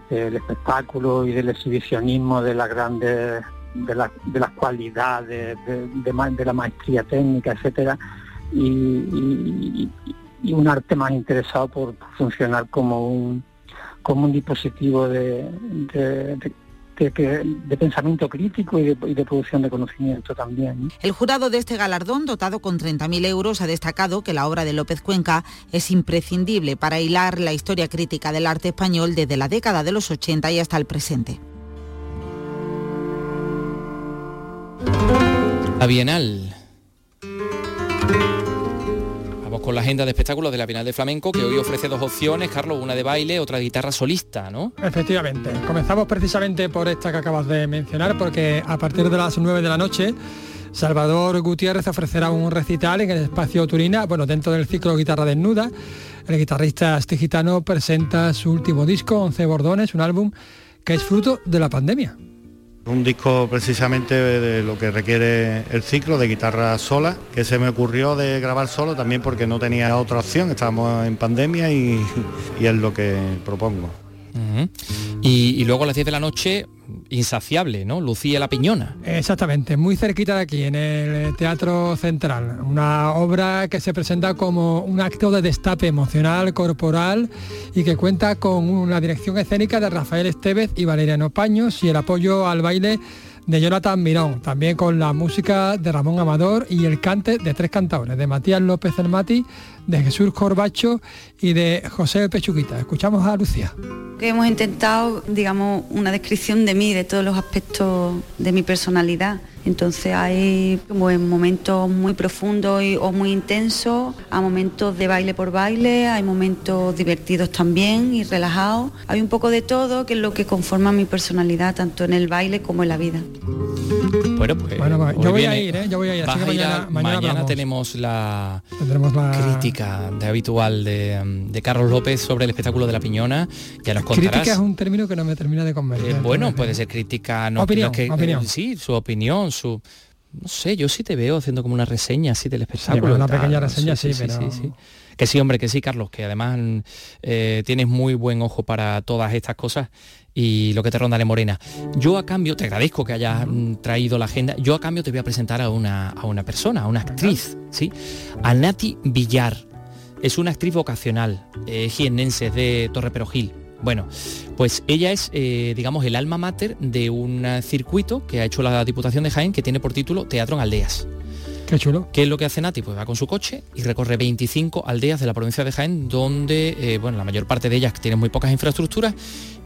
del espectáculo y del exhibicionismo de las grandes de, la, de las cualidades, de, de, de, la maestría técnica, etcétera, y, y, y, un arte más interesado por funcionar como un como un dispositivo de, de pensamiento crítico y de, y de, producción de conocimiento también. El jurado de este galardón, dotado con 30.000 euros, ha destacado que la obra de López Cuenca es imprescindible para hilar la historia crítica del arte español desde la década de los 80 y hasta el presente. La Bienal. Con la agenda de espectáculos de la Bienal de Flamenco, que hoy ofrece dos opciones, Carlos, una de baile, otra de guitarra solista, ¿no? Efectivamente. Comenzamos precisamente por esta que acabas de mencionar, porque a partir de las 9 de la noche Salvador Gutiérrez ofrecerá un recital en el espacio Turina, bueno, dentro del ciclo Guitarra Desnuda. El guitarrista gitano presenta su último disco, 11 bordones, un álbum que es fruto de la pandemia. Un disco precisamente de lo que requiere el ciclo de guitarra sola, que se me ocurrió de grabar solo también porque no tenía otra opción, estábamos en pandemia y, y es lo que propongo. Y, luego a las 10 de la noche, insaciable, ¿no? Lucía la Piñona. Exactamente, muy cerquita de aquí, en el Teatro Central. Una obra que se presenta como un acto de destape emocional, corporal y que cuenta con una dirección escénica de Rafael Estevez y Valeriano Paños y el apoyo al baile de Jonathan Mirón, también con la música de Ramón Amador y el cante de tres cantadores, de Matías López Mati, de Jesús Corbacho y de José Pechuquita. Escuchamos a Lucía. Que hemos intentado, digamos, una descripción de mí, de todos los aspectos de mi personalidad. Entonces hay como en momentos muy profundos y, o muy intensos, a momentos de baile por baile, hay momentos divertidos también y relajados. Hay un poco de todo que es lo que conforma mi personalidad, tanto en el baile como en la vida. Bueno, pues bueno, yo voy viene, a ir, ¿eh? yo voy a ir. Así que mañana, a, mañana, mañana tenemos la, Tendremos la crítica crítica de habitual de, de Carlos López sobre el espectáculo de la Piñona. Ya nos contarás. Crítica es un término que no me termina de convencer. Eh, bueno, puede ser crítica, no Opinión, que, opinión. eh, sí, su opinión, su no sé, yo sí te veo haciendo como una reseña así del espectáculo. una tal. pequeña reseña, sí, sí, pero- sí, sí. Que sí, hombre, que sí, Carlos, que además eh, tienes muy buen ojo para todas estas cosas y lo que te ronda de Morena. Yo a cambio, te agradezco que hayas mm, traído la agenda, yo a cambio te voy a presentar a una, a una persona, a una actriz, ¿sí? A Nati Villar. Es una actriz vocacional, eh, jiennense, de Torre Perojil. Bueno, pues ella es, eh, digamos, el alma mater de un circuito que ha hecho la Diputación de Jaén que tiene por título Teatro en Aldeas. Qué chulo. ¿Qué es lo que hace Nati? Pues va con su coche y recorre 25 aldeas de la provincia de Jaén, donde, eh, bueno, la mayor parte de ellas tienen muy pocas infraestructuras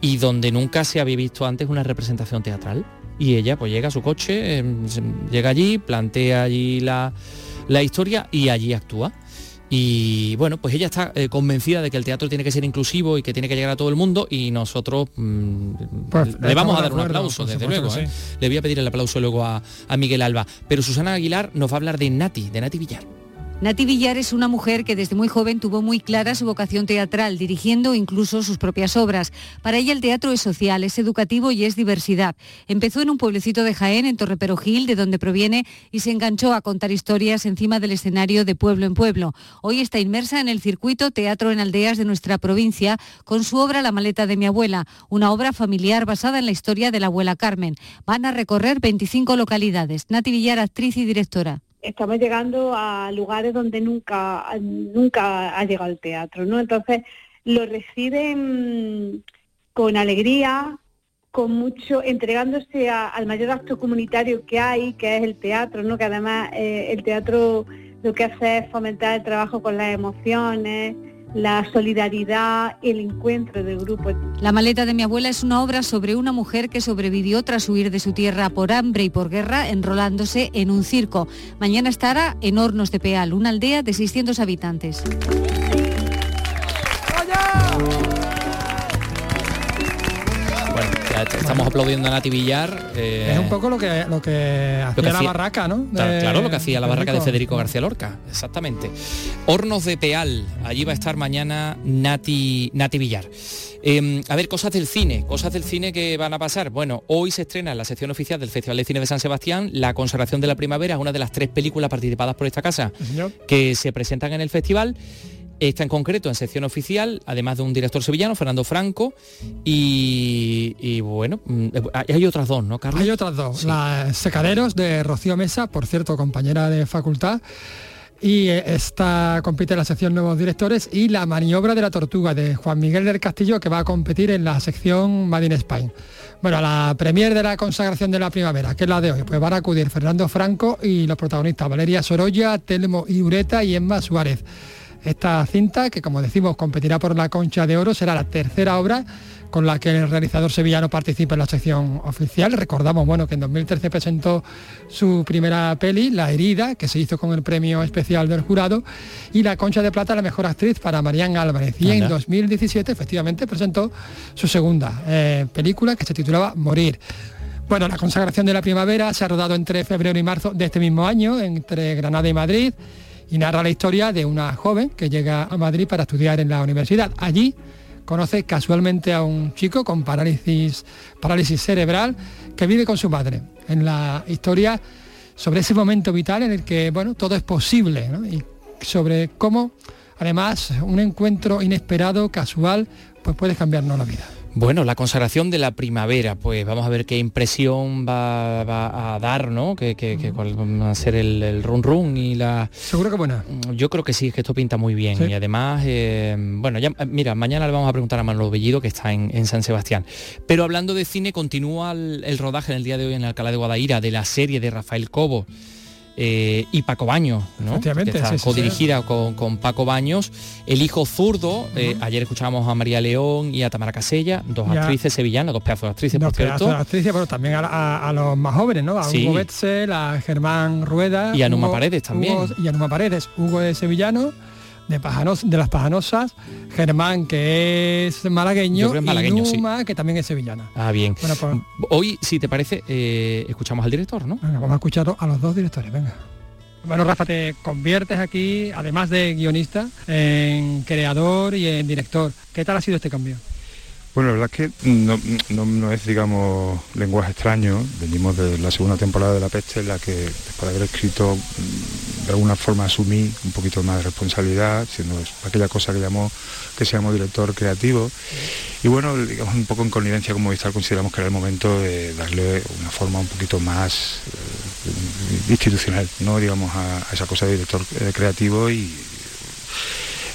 y donde nunca se había visto antes una representación teatral. Y ella pues llega a su coche, se- llega allí, plantea allí la, la historia y allí actúa. Y bueno, pues ella está eh, convencida de que el teatro tiene que ser inclusivo y que tiene que llegar a todo el mundo y nosotros mm, Pues, le vamos a dar un aplauso, desde luego. ¿eh? Le voy a pedir el aplauso luego a, a Miguel Alba. Pero Susana Aguilar nos va a hablar de Nati, de Nati Villar. Nati Villar es una mujer que desde muy joven tuvo muy clara su vocación teatral, dirigiendo incluso sus propias obras. Para ella el teatro es social, es educativo y es diversidad. Empezó en un pueblecito de Jaén, en Torreperogil, de donde proviene, y se enganchó a contar historias encima del escenario de pueblo en pueblo. Hoy está inmersa en el circuito Teatro en Aldeas de nuestra provincia, con su obra La maleta de mi abuela, una obra familiar basada en la historia de la abuela Carmen. Van a recorrer 25 localidades. Nati Villar, actriz y directora. Estamos llegando a lugares donde nunca, nunca ha llegado el teatro, ¿no? Entonces lo reciben con alegría, con mucho, entregándose a- al mayor acto comunitario que hay, que es el teatro, ¿no? Que además eh, el teatro lo que hace es fomentar el trabajo con las emociones, la solidaridad, el encuentro del grupo. La maleta de mi abuela es una obra sobre una mujer que sobrevivió tras huir de su tierra por hambre y por guerra, enrolándose en un circo. Mañana estará en Hornos de Peal, una aldea de 600 habitantes. Aplaudiendo a Nati Villar. eh, Es un poco lo que lo que hacía, que la hacía- barraca, ¿no? Claro, De- claro, lo que hacía la barraca de Federico. García Lorca, exactamente. Hornos de Peal, allí va a estar mañana Nati, Nati Villar. Eh, a ver, cosas del cine, cosas del cine que van a pasar. Bueno, hoy se estrena en la sección oficial del Festival de Cine de San Sebastián La Consagración de la Primavera, una de las tres películas participadas por esta casa Sí, que se presentan en el festival. Está en concreto en sección oficial, además de un director sevillano, Fernando Franco, y, y bueno, mm, hay hay otras dos, ¿no, Carlos? Hay otras dos. Las Secaderos de Rocío Mesa, por cierto, compañera de facultad. Y eh, esta compite en la sección Nuevos Directores y La Maniobra de la Tortuga de Juan Miguel del Castillo que va a competir en la sección Made in Spain. Bueno, la premier de la consagración de la primavera, que es la de hoy, pues van a acudir Fernando Franco y los protagonistas Valeria Sorolla, Telmo Iureta y Emma Suárez. Esta cinta, que como decimos competirá por la Concha de Oro, será la tercera obra con la que el realizador sevillano participa en la sección oficial. Recordamos bueno, que en 2013 presentó su primera peli, La herida, que se hizo con el premio especial del jurado, y la Concha de Plata, la mejor actriz para Marián Álvarez. Y en Anda. 2017 efectivamente presentó su segunda eh, película que se titulaba Morir. Bueno, la consagración de la primavera se ha rodado entre febrero y marzo de este mismo año, entre Granada y Madrid, y narra la historia de una joven que llega a Madrid para estudiar en la universidad. Allí conoce casualmente a un chico con parálisis, parálisis cerebral que vive con su madre. En la historia sobre ese momento vital en el que bueno, todo es posible y sobre cómo además un encuentro inesperado, casual, pues puede cambiarnos la vida. Bueno, la consagración de la primavera, pues vamos a ver qué impresión va, va a dar, ¿no? Que, que- que cuál va a ser el, el run run y la... Seguro que buena. Yo creo que sí, es que esto pinta muy bien. Sí. Y además, eh, bueno, ya, mira, mañana le vamos a preguntar a Manolo Bellido, que está en, en San Sebastián. Pero hablando de cine, continúa el, el rodaje en el día de hoy en Alcalá de Guadaira de la serie de Rafael Cobo. Eh, y Paco Baños, ¿no? Que está sí, sí, codirigida Con, con Paco Baños, el hijo zurdo, eh, ayer escuchábamos a María León y a Tamara Casella, dos Ya. actrices sevillanas, dos pedazos de actrices, Dos por cierto. de actrices, pero también a, a- a los más jóvenes, ¿no? A Sí. Hugo Betzel, a Germán Rueda. Y a Numa Hugo- Paredes también. Hugo- y a Numa Paredes. Hugo de Sevillano, de, Pajanos, de las Pajanosas. Germán, que es malagueño. Es malagueño, y sí. Numa, que también es sevillana. Ah, bien. Bueno, pues Hoy, si te parece, eh, escuchamos al director, ¿no? venga, vamos a escuchar a los dos directores, venga. Bueno, Rafa, te conviertes aquí, además de guionista, en creador y en director. ¿Qué tal ha sido este cambio? Bueno, la verdad es que no, es, digamos, lenguaje extraño. Venimos de la segunda temporada de La Peste, en la que después de haber escrito, mm, de alguna forma asumí un poquito más de responsabilidad, siendo aquella cosa que llamó que seamos director creativo. Y bueno, digamos, un poco en connivencia como Movistar consideramos que era el momento de darle una forma un poquito más eh, institucional, ¿no? digamos, a, esa cosa de director eh, creativo y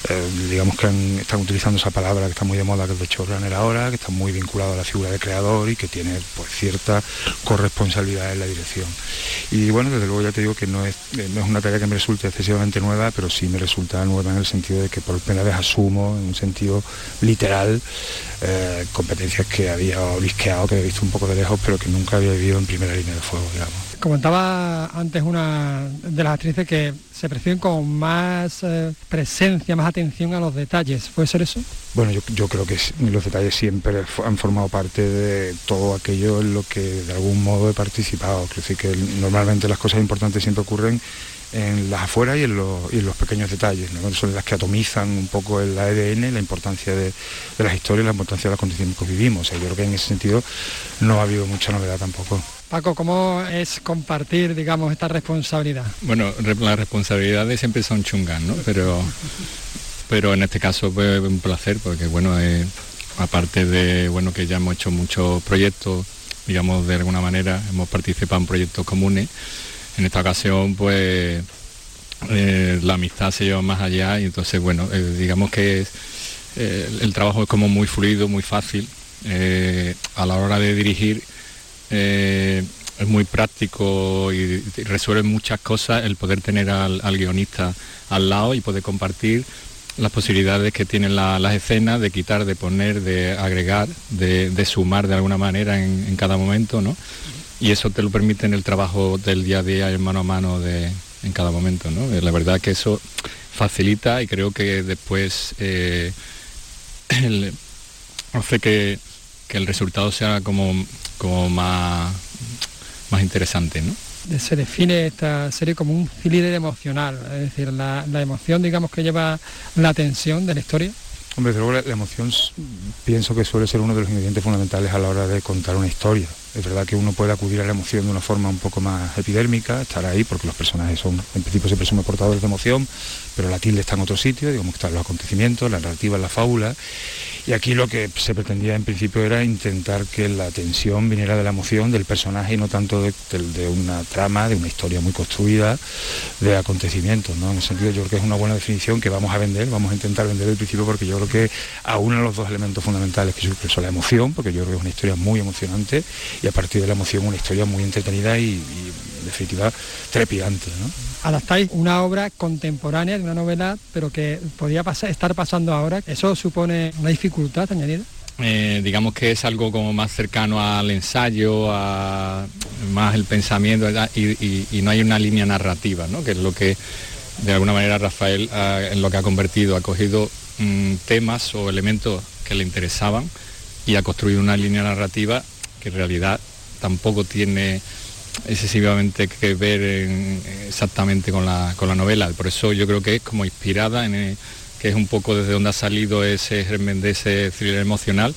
eh, digamos que están utilizando esa palabra que está muy de moda, que es de showrunner ahora, que está muy vinculado a la figura de creador y que tiene pues, cierta corresponsabilidad en la dirección. Y bueno, desde luego ya te digo que no es, eh, no es una tarea que me resulte excesivamente nueva, pero sí me resulta nueva en el sentido de que por primera vez asumo, en un sentido literal, eh, competencias que había olisqueado, que había visto un poco de lejos, pero que nunca había vivido en primera línea de fuego, digamos. Comentaba antes una de las actrices que se perciben con más eh, presencia, más atención a los detalles. ¿Puede ser eso? Bueno, yo, creo que los detalles siempre han formado parte de todo aquello en lo que de algún modo he participado. Quiero decir que normalmente las cosas importantes siempre ocurren en las afueras y en los, pequeños detalles, son las que atomizan un poco el ADN, la importancia de, las historias, la importancia de los acontecimientos que vivimos. yo creo que en ese sentido no ha habido mucha novedad tampoco. Paco, ¿cómo es compartir, digamos, esta responsabilidad? Bueno, las responsabilidades siempre son chungas, ¿no? Pero, pero en este caso fue un placer porque, bueno, aparte de, bueno, que ya hemos hecho muchos proyectos, digamos, de alguna manera, hemos participado en proyectos comunes, en esta ocasión, pues, eh, la amistad se lleva más allá y entonces, bueno, eh, digamos que eh, el trabajo es como muy fluido, muy fácil. a la hora de dirigir, es muy práctico y, resuelve muchas cosas el poder tener al, guionista al lado y poder compartir las posibilidades que tienen las escenas de quitar, de poner, de agregar, de, sumar de alguna manera en, cada momento, ¿no? Y eso te lo permite en el trabajo del día a día, en mano a mano de, en cada momento, ¿no? La verdad que eso facilita y creo que después eh, hace que, que el resultado sea como como más, más interesante. ¿no? Se define esta serie como un thriller emocional, es decir, la, emoción digamos que lleva la tensión de la historia. Hombre, desde luego la, emoción pienso que suele ser uno de los ingredientes fundamentales a la hora de contar una historia. Es verdad que uno puede acudir a la emoción de una forma un poco más epidérmica, estar ahí, porque los personajes son, en principio se presume portadores de emoción, pero la tilde está en otro sitio, digamos que están los acontecimientos, la narrativa, la fábula, y aquí lo que se pretendía en principio era intentar que la tensión viniera de la emoción del personaje y no tanto de, una trama, de una historia muy construida, de acontecimientos. ¿no? En ese sentido yo creo que es una buena definición que vamos a vender, vamos a intentar vender el principio porque yo creo que aúna los dos elementos fundamentales que son la emoción, porque yo creo que es una historia muy emocionante, y a partir de la emoción una historia muy entretenida y, en definitiva trepidante. ¿no? Adaptáis una obra contemporánea de una novela, pero que podía estar pasando ahora. ¿Eso supone una dificultad? dificultad añadida? Eh, digamos que es algo como más cercano al ensayo, a más el pensamiento y, no hay una línea narrativa, ¿no? que es lo que de alguna manera Rafael en lo que ha convertido, ha cogido mm, temas o elementos que le interesaban y ha construido una línea narrativa que en realidad tampoco tiene excesivamente que ver exactamente con la, con la novela. Por eso yo creo que es como inspirada en, que es un poco desde donde ha salido ese germen de ese thriller emocional,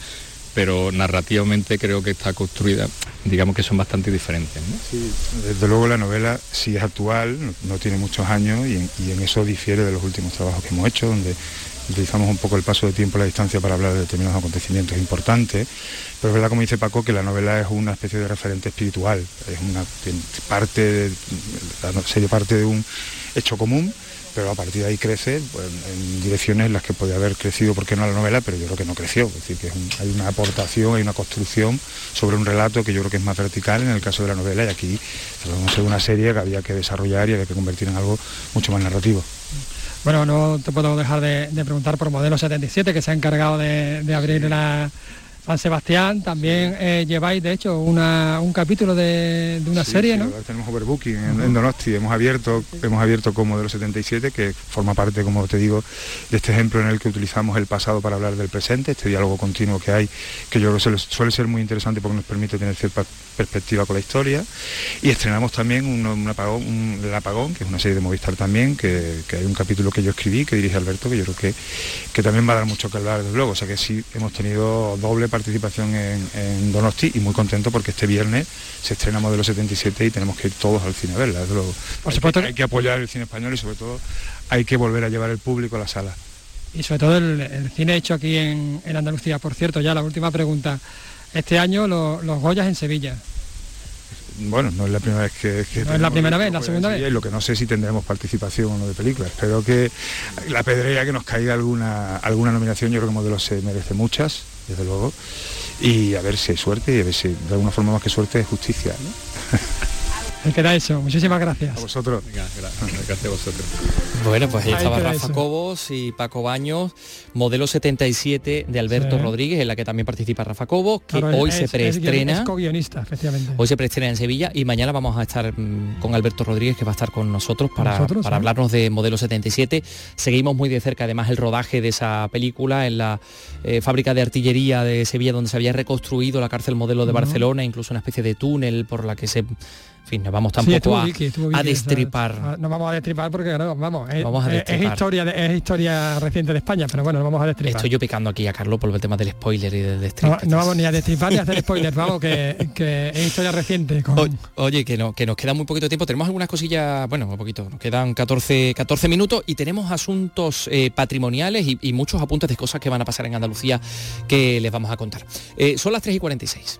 pero narrativamente creo que está construida, digamos que son bastante diferentes. Sí, desde luego la novela sí es actual, no, tiene muchos años y en, eso difiere de los últimos trabajos que hemos hecho, donde utilizamos un poco el paso de tiempo y la distancia para hablar de determinados acontecimientos importantes, pero es verdad, como dice Paco, que la novela es una especie de referente espiritual, es una parte, la serie parte de un hecho común pero a partir de ahí crece pues, en direcciones en las que podía haber crecido, ¿por qué no la novela? Pero yo creo que no creció, es decir, que hay una aportación, hay una construcción sobre un relato que yo creo que es más vertical en el caso de la novela y aquí tratamos de una serie que había que desarrollar y había que convertir en algo mucho más narrativo. Bueno, no te puedo dejar de, preguntar por Modelo 77, que se ha encargado de, abrir la, San Sebastián, también eh, lleváis de hecho una, un capítulo de, de una Sí, serie, sí, ¿no? Tenemos overbooking en, en Donosti, hemos abierto, hemos abierto como de los 77, que forma parte, como te digo, de este ejemplo en el que utilizamos el pasado para hablar del presente, este diálogo continuo que hay, que yo creo que suele, ser muy interesante porque nos permite tener cierta perspectiva con la historia. Y estrenamos también un, un apagón, un- El Apagón, que es una serie de Movistar también, que, que hay un capítulo que yo escribí, que dirige Alberto, que yo creo que, que también va a dar mucho que hablar desde luego. O sea que sí hemos tenido doble participación en, en Donosti y muy contento porque este viernes se estrena Modelo 77 y tenemos que ir todos al cine a verla, luego. Por hay, supuesto que, hay que apoyar el cine español y sobre todo hay que volver a llevar el público a la sala. Y sobre todo el, el cine hecho aquí en, en Andalucía. Por cierto, ya la última pregunta. Este año lo- los Goyas en Sevilla. Bueno, no es la primera vez que... que No es la primera vez, la juego segunda vez. Y lo que no sé si tendremos participación o no de película. Espero que la pedrea que nos caiga alguna, alguna nominación, yo creo que Modelo se merece muchas, desde luego. Y a ver si hay suerte y a ver si de alguna forma más que suerte es justicia. Me queda eso. Muchísimas gracias. A vosotros. gracias a vosotros. Bueno, pues ahí Ahí estaba Rafa eso. Cobos y Paco Baños, modelo 77 de Alberto Sí. Rodríguez, en la que también participa Rafa Cobos, que Claro, hoy es- se es- preestrena. Es, co-guionista, efectivamente. Hoy se preestrena en Sevilla y mañana vamos a estar mm, con Alberto Rodríguez, que va a estar con nosotros para, nosotros, para ¿eh? hablarnos de Modelo 77. Seguimos muy de cerca además el rodaje de esa película en la eh, fábrica de artillería de Sevilla, donde se había reconstruido la cárcel modelo de. Barcelona, incluso una especie de túnel por la que se... En fin, no vamos Sí, tampoco estuvo a, Vicky, estuvo a Vicky, esa- destripar. Ah, No vamos a destripar porque no, vamos, es, Vamos a es- es destripar. historia de- es historia reciente de España, pero bueno, no vamos a destripar. Estoy yo picando aquí a Carlos por el tema del spoiler y del No, destrip. no vamos ni a destripar ni a hacer spoilers, vamos, que, que es historia reciente. con- O- Oye, que, no, que nos queda muy poquito tiempo. Tenemos algunas cosillas, bueno, un poquito, nos quedan 14, 14 minutos y tenemos asuntos eh, patrimoniales y, y muchos apuntes de cosas que van a pasar en Andalucía que les vamos a contar. Eh, son las 3 y 46.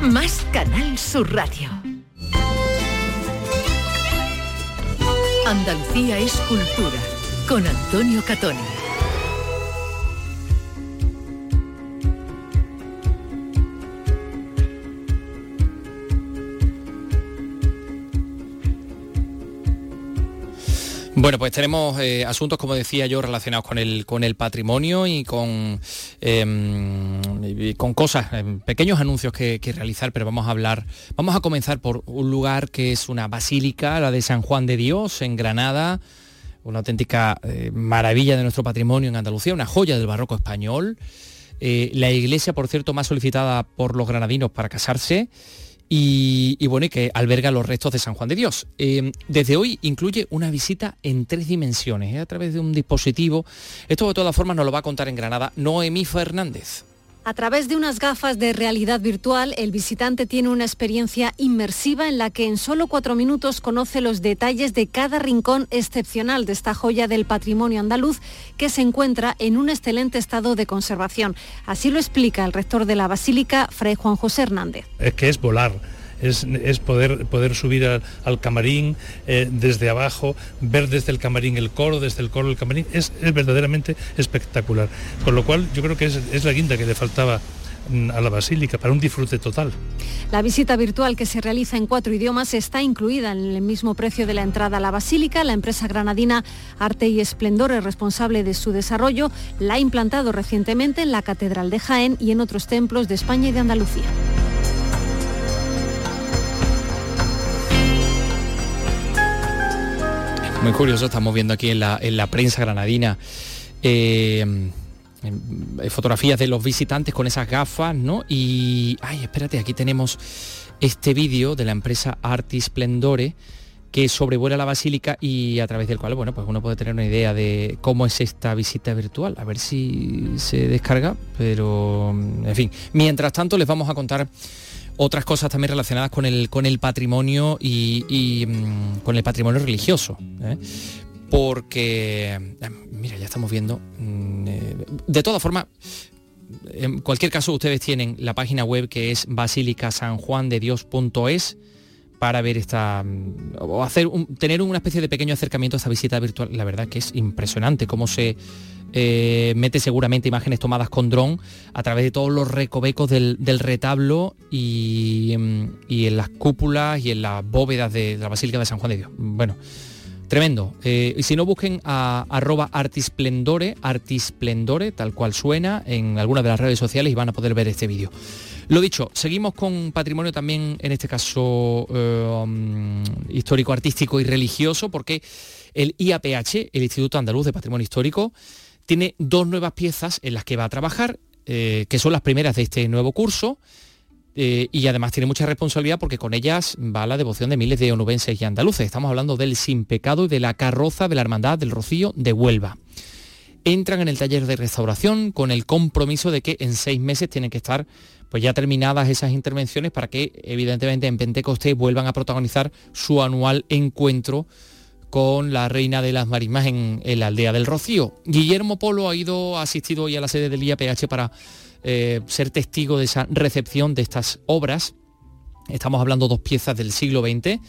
más Canal Sur Radio. Andalucía es cultura, con Antonio Catoni. Bueno, pues tenemos eh, asuntos, como decía yo, relacionados con el, con el patrimonio y con, y con cosas, eh, pequeños anuncios que, que realizar, pero vamos a hablar, vamos a comenzar por un lugar que es una basílica, la de San Juan de Dios, en Granada, una auténtica eh, maravilla de nuestro patrimonio en Andalucía, una joya del barroco español. Eh, la iglesia, por cierto, más solicitada por los granadinos para casarse y, bueno, y que alberga los restos de San Juan de Dios. Eh, desde hoy incluye una visita en tres dimensiones, ¿eh? a través de un dispositivo. Esto de todas formas nos lo va a contar en Granada Noemí Fernández. A través de unas gafas de realidad virtual, el visitante tiene una experiencia inmersiva en la que en solo cuatro minutos conoce los detalles de cada rincón excepcional de esta joya del patrimonio andaluz que se encuentra en un excelente estado de conservación. Así lo explica el rector de la Basílica, Fray Juan José Hernández. es que es volar. Es, poder, poder subir al, camarín eh, desde abajo, ver desde el camarín el coro, desde el coro el camarín, es, es verdaderamente espectacular. Con lo cual yo creo que es, es la guinda que le faltaba mm, a la basílica para un disfrute total. La visita virtual que se realiza en cuatro idiomas está incluida en el mismo precio de la entrada a la basílica. La empresa granadina Arte y Esplendor es responsable de su desarrollo. La ha implantado recientemente en la Catedral de Jaén y en otros templos de España y de Andalucía. Muy curioso, estamos viendo aquí en la, en la prensa granadina eh, em, fotografías de los visitantes con esas gafas, ¿no? Y, ay, espérate, aquí tenemos este vídeo de la empresa Artis Splendore que sobrevuela la basílica y a través del cual, bueno, pues uno puede tener una idea de cómo es esta visita virtual. A ver si se descarga, pero, en fin. Mientras tanto, les vamos a contar otras cosas también relacionadas con el, con el patrimonio y, mm, con el patrimonio religioso. ¿eh? Porque, mira, ya estamos viendo, mm, eh, de todas formas, en cualquier caso ustedes tienen la página web que es basílicasanjuandedios.es para ver esta mm, o hacer tener una especie de pequeño acercamiento a esta visita virtual. La verdad que es impresionante cómo se eh, mete seguramente imágenes tomadas con dron a través de todos los recovecos del, retablo y, mm, y, en las cúpulas y en las bóvedas de, la Basílica de San Juan de Dios. Bueno, tremendo. Eh, y si no busquen a arroba artisplendore, artisplendore, tal cual suena, en alguna de las redes sociales y van a poder ver este vídeo. Lo dicho, seguimos con patrimonio también, en este caso eh, histórico, artístico y religioso, porque el IAPH, el Instituto Andaluz de Patrimonio Histórico, tiene dos nuevas piezas en las que va a trabajar, eh, que son las primeras de este nuevo curso. Eh, y además tiene mucha responsabilidad porque con ellas va la devoción de miles de onubenses y andaluces. Estamos hablando del sin pecado y de la carroza de la Hermandad del Rocío de Huelva entran en el taller de restauración con el compromiso de que en seis meses tienen que estar pues ya terminadas esas intervenciones para que evidentemente en Pentecostés vuelvan a protagonizar su anual encuentro con la reina de las marismas en, la aldea del Rocío. Guillermo Polo ha ido, asistido hoy a la sede del IAPH para eh, ser testigo de esa recepción de estas obras. Estamos hablando dos piezas del siglo XX,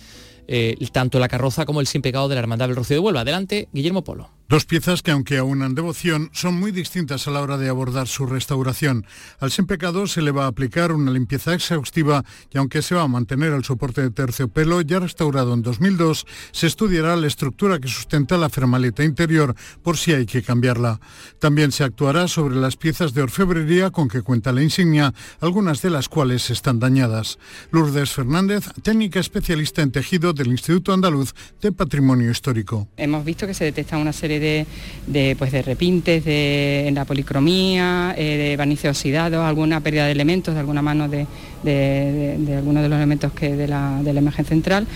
eh, tanto la carroza como el sin pecado de la Hermandad del Rocío de Huelva. Adelante, Guillermo Polo. Dos piezas que aunque aunan devoción son muy distintas a la hora de abordar su restauración. Al sin se le va a aplicar una limpieza exhaustiva y aunque se va a mantener el soporte de terciopelo ya restaurado en 2002, se estudiará la estructura que sustenta la fermaleta interior por si hay que cambiarla. También se actuará sobre las piezas de orfebrería con que cuenta la insignia, algunas de las cuales están dañadas. Lourdes Fernández, técnica especialista en tejido del Instituto Andaluz de Patrimonio Histórico. Hemos visto que se detecta una serie de, pues de repintes de, en la policromía, eh, de barnices oxidados, alguna pérdida de elementos, de alguna mano de, de, algunos de los elementos que de la, de la imagen central.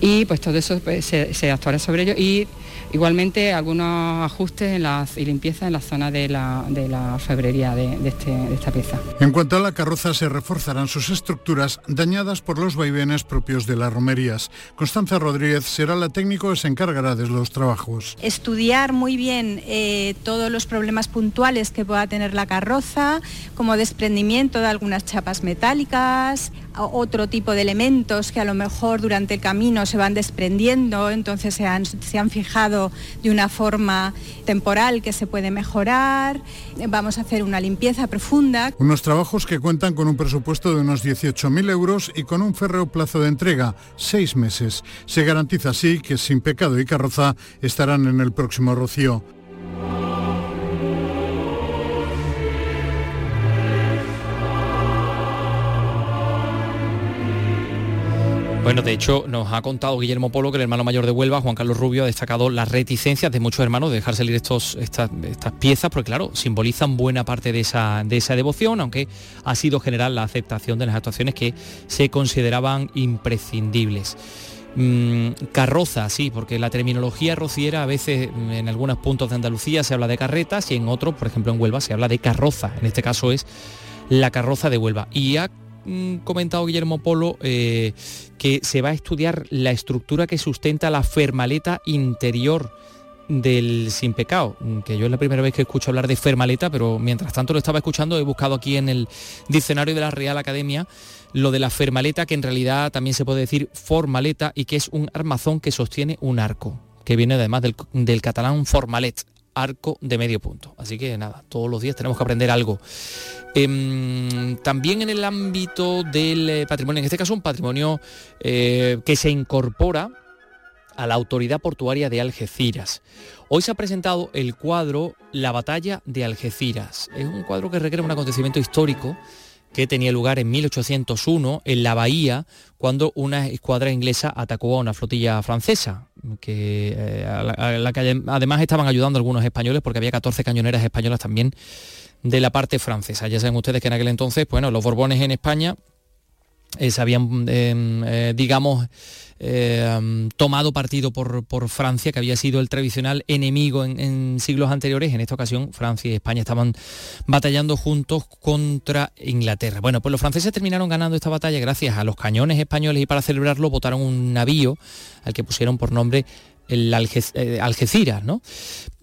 Y pues todo eso pues, se, actuará sobre ello. Y igualmente algunos ajustes en y limpieza en la zona de la, de la febrería de, este, de esta pieza. En cuanto a la carroza se reforzarán sus estructuras dañadas por los vaivenes propios de las romerías. Constanza Rodríguez será la técnico que se encargará de los trabajos. Estudiar muy bien eh, todos los problemas puntuales que pueda tener la carroza, como desprendimiento de algunas chapas metálicas, otro tipo de elementos que a lo mejor durante el camino se van desprendiendo, entonces se han, se han fijado de una forma temporal que se puede mejorar. Vamos a hacer una limpieza profunda. Unos trabajos que cuentan con un presupuesto de unos 18.000 euros y con un férreo plazo de entrega, seis meses. Se garantiza así que Sin Pecado y Carroza estarán en el próximo Rocío. Bueno, de hecho, nos ha contado Guillermo Polo que el hermano mayor de Huelva, Juan Carlos Rubio, ha destacado las reticencias de muchos hermanos de dejar salir estas, piezas, porque claro, simbolizan buena parte de esa, de esa devoción, aunque ha sido general la aceptación de las actuaciones que se consideraban imprescindibles. Mm, carroza, sí, porque la terminología rociera a veces en algunos puntos de Andalucía se habla de carretas y en otros, por ejemplo en Huelva, se habla de carroza. En este caso es la carroza de Huelva. Y Comentado Guillermo Polo eh, que se va a estudiar la estructura que sustenta la fermaleta interior del sin pecado, que yo es la primera vez que escucho hablar de fermaleta, pero mientras tanto lo estaba escuchando, he buscado aquí en el diccionario de la Real Academia lo de la fermaleta, que en realidad también se puede decir formaleta y que es un armazón que sostiene un arco, que viene además del, del catalán formalet, arco de medio punto. Así que nada, todos los días tenemos que aprender algo. Em, también en el ámbito del eh, patrimonio, en este caso un patrimonio eh, que se incorpora a la autoridad portuaria de Algeciras. Hoy se ha presentado el cuadro La batalla de Algeciras. Es un cuadro que requiere un acontecimiento histórico que tenía lugar en 1801 en la bahía cuando una escuadra inglesa atacó a una flotilla francesa, que, eh, a la que además estaban ayudando algunos españoles porque había 14 cañoneras españolas también de la parte francesa. Ya saben ustedes que en aquel entonces, bueno, los Borbones en España se habían, em, digamos, eh, tomado partido por, Francia, que había sido el tradicional enemigo en, siglos anteriores. En esta ocasión, Francia y España estaban batallando juntos contra Inglaterra. Bueno, pues los franceses terminaron ganando esta batalla gracias a los cañones españoles y para celebrarlo votaron un navío al que pusieron por nombre el eh, Algeciras, ¿no?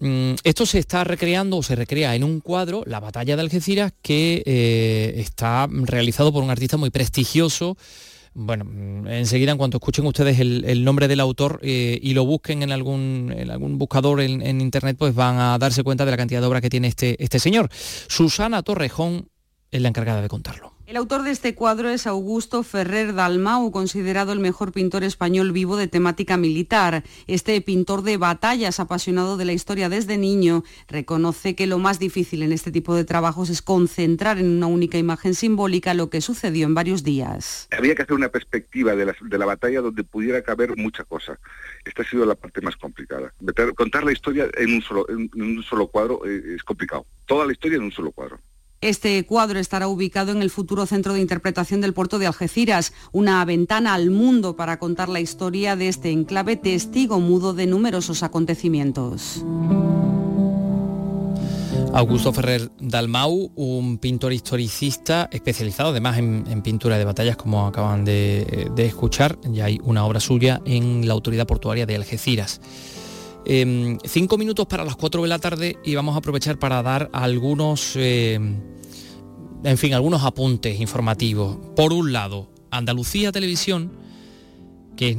Mm, esto se está recreando o se recrea en un cuadro, la batalla de Algeciras, que eh, está realizado por un artista muy prestigioso, bueno, mm, enseguida en cuanto escuchen ustedes el, nombre del autor eh, y lo busquen en algún, algún buscador en, internet, pues van a darse cuenta de la cantidad de obra que tiene este, este señor. Susana Torrejón es la encargada de contarlo. El autor de este cuadro es Augusto Ferrer Dalmau, considerado el mejor pintor español vivo de temática militar. Este pintor de batallas, apasionado de la historia desde niño, reconoce que lo más difícil en este tipo de trabajos es concentrar en una única imagen simbólica lo que sucedió en varios días. Había que hacer una perspectiva de la, batalla donde pudiera caber mucha cosa. Esta ha sido la parte más complicada. Contar la historia en un solo, cuadro eh, es complicado. Toda la historia en un solo cuadro. Este cuadro estará ubicado en el futuro centro de interpretación del puerto de Algeciras, una ventana al mundo para contar la historia de este enclave testigo mudo de numerosos acontecimientos. Augusto Ferrer Dalmau, un pintor historicista especializado además en, pintura de batallas, como acaban de, escuchar. Ya hay una obra suya en la autoridad portuaria de Algeciras. Em, cinco minutos para las cuatro de la tarde y vamos a aprovechar para dar algunos em, en fin, algunos apuntes informativos. Por un lado, Andalucía Televisión, que es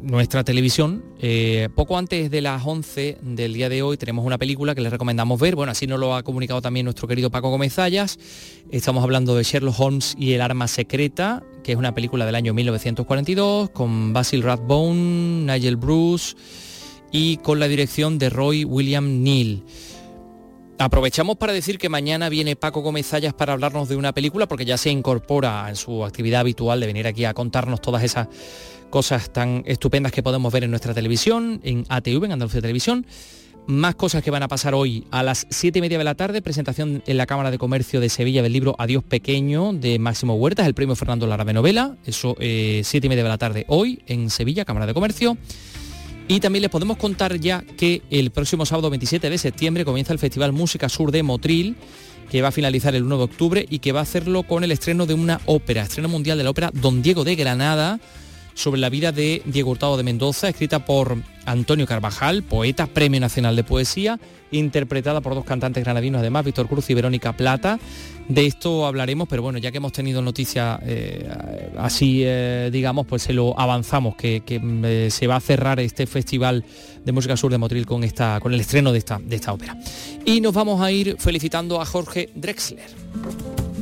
nuestra televisión, eh, poco antes de las 11 del día de hoy tenemos una película que les recomendamos ver, bueno, así nos lo ha comunicado también nuestro querido Paco Gómez estamos hablando de Sherlock Holmes y el arma secreta, que es una película del año 1942, con Basil Rathbone, Nigel Bruce y con la dirección de Roy William Neal. Aprovechamos para decir que mañana viene Paco Gómez Zayas para hablarnos de una película porque ya se incorpora en su actividad habitual de venir aquí a contarnos todas esas cosas tan estupendas que podemos ver en nuestra televisión, en ATV, en Andalucía Televisión. Más cosas que van a pasar hoy a las 7 y media de la tarde, presentación en la Cámara de Comercio de Sevilla del libro Adiós Pequeño de Máximo Huertas, el premio Fernando Lara de novela. Eso, eh, 7 y media de la tarde hoy en Sevilla, Cámara de Comercio. Y también les podemos contar ya que el próximo sábado 27 de septiembre comienza el Festival Música Sur de Motril, que va a finalizar el 1 de octubre y que va a hacerlo con el estreno de una ópera, estreno mundial de la ópera Don Diego de Granada, sobre la vida de Diego Hurtado de Mendoza, escrita por Antonio Carvajal, poeta, Premio Nacional de Poesía, interpretada por dos cantantes granadinos, además, Víctor Cruz y Verónica Plata. De esto hablaremos, pero bueno, ya que hemos tenido noticias eh, así, eh, digamos, pues se lo avanzamos, que, eh, se va a cerrar este Festival de Música Sur de Motril con, esta, con el estreno de esta, de esta ópera. Y nos vamos a ir felicitando a Jorge Drexler.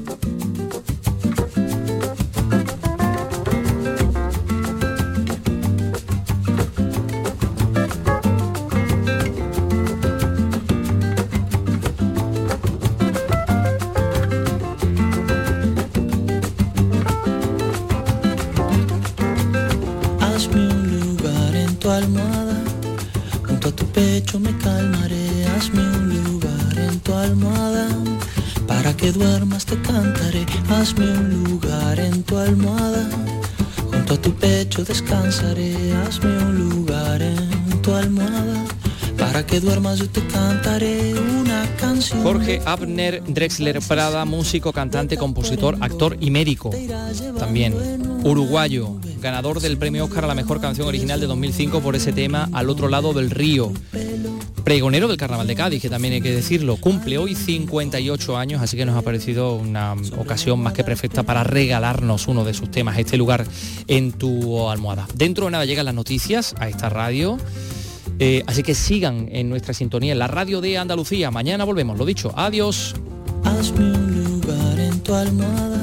Me calmaré, hazme un lugar en tu almohada. Para que duermas te cantaré, hazme un lugar en tu almohada. Junto a tu pecho descansaré, hazme un lugar en tu almohada. Para que duermas yo te cantaré una canción. Jorge Abner Drexler Prada, músico, cantante, compositor, actor y médico. También uruguayo, ganador del premio Oscar a la mejor canción original de 2005 por ese tema Al otro lado del río. Pregonero del Carnaval de Cádiz, que también hay que decirlo, cumple hoy 58 años, así que nos ha parecido una ocasión más que perfecta para regalarnos uno de sus temas, este lugar en tu almohada. Dentro de nada llegan las noticias a esta radio. Eh, así que sigan en nuestra sintonía en la radio de Andalucía. Mañana volvemos, lo dicho. Adiós. Hazme un lugar en tu almohada.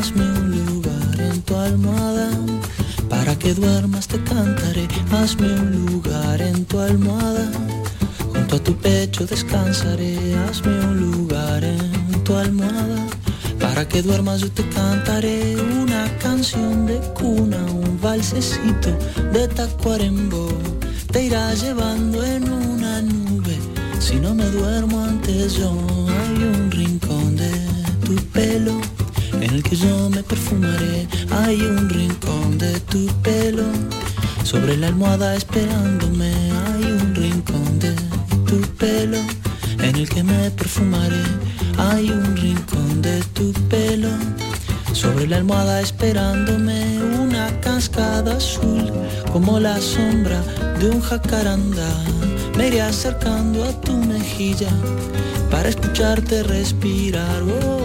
Hazme un lugar en tu almohada para que duermas te cantaré, hazme un lugar en tu almohada. Junto a tu pecho descansaré, hazme un lugar en tu almohada. Para que duermas yo te cantaré una canción de cuna, un valsecito de tacuarembó. Te irá llevando en una nube, si no me duermo antes yo. Hay un rincón de tu pelo en el que yo me perfumaré. Hay un rincón de tu pelo sobre la almohada esperándome. Hay un rincón de tu pelo en el que me perfumaré. Hay un rincón de tu pelo sobre la almohada esperándome una cascada azul como la sombra de un jacaranda. Me iré acercando a tu mejilla para escucharte respirar. Oh.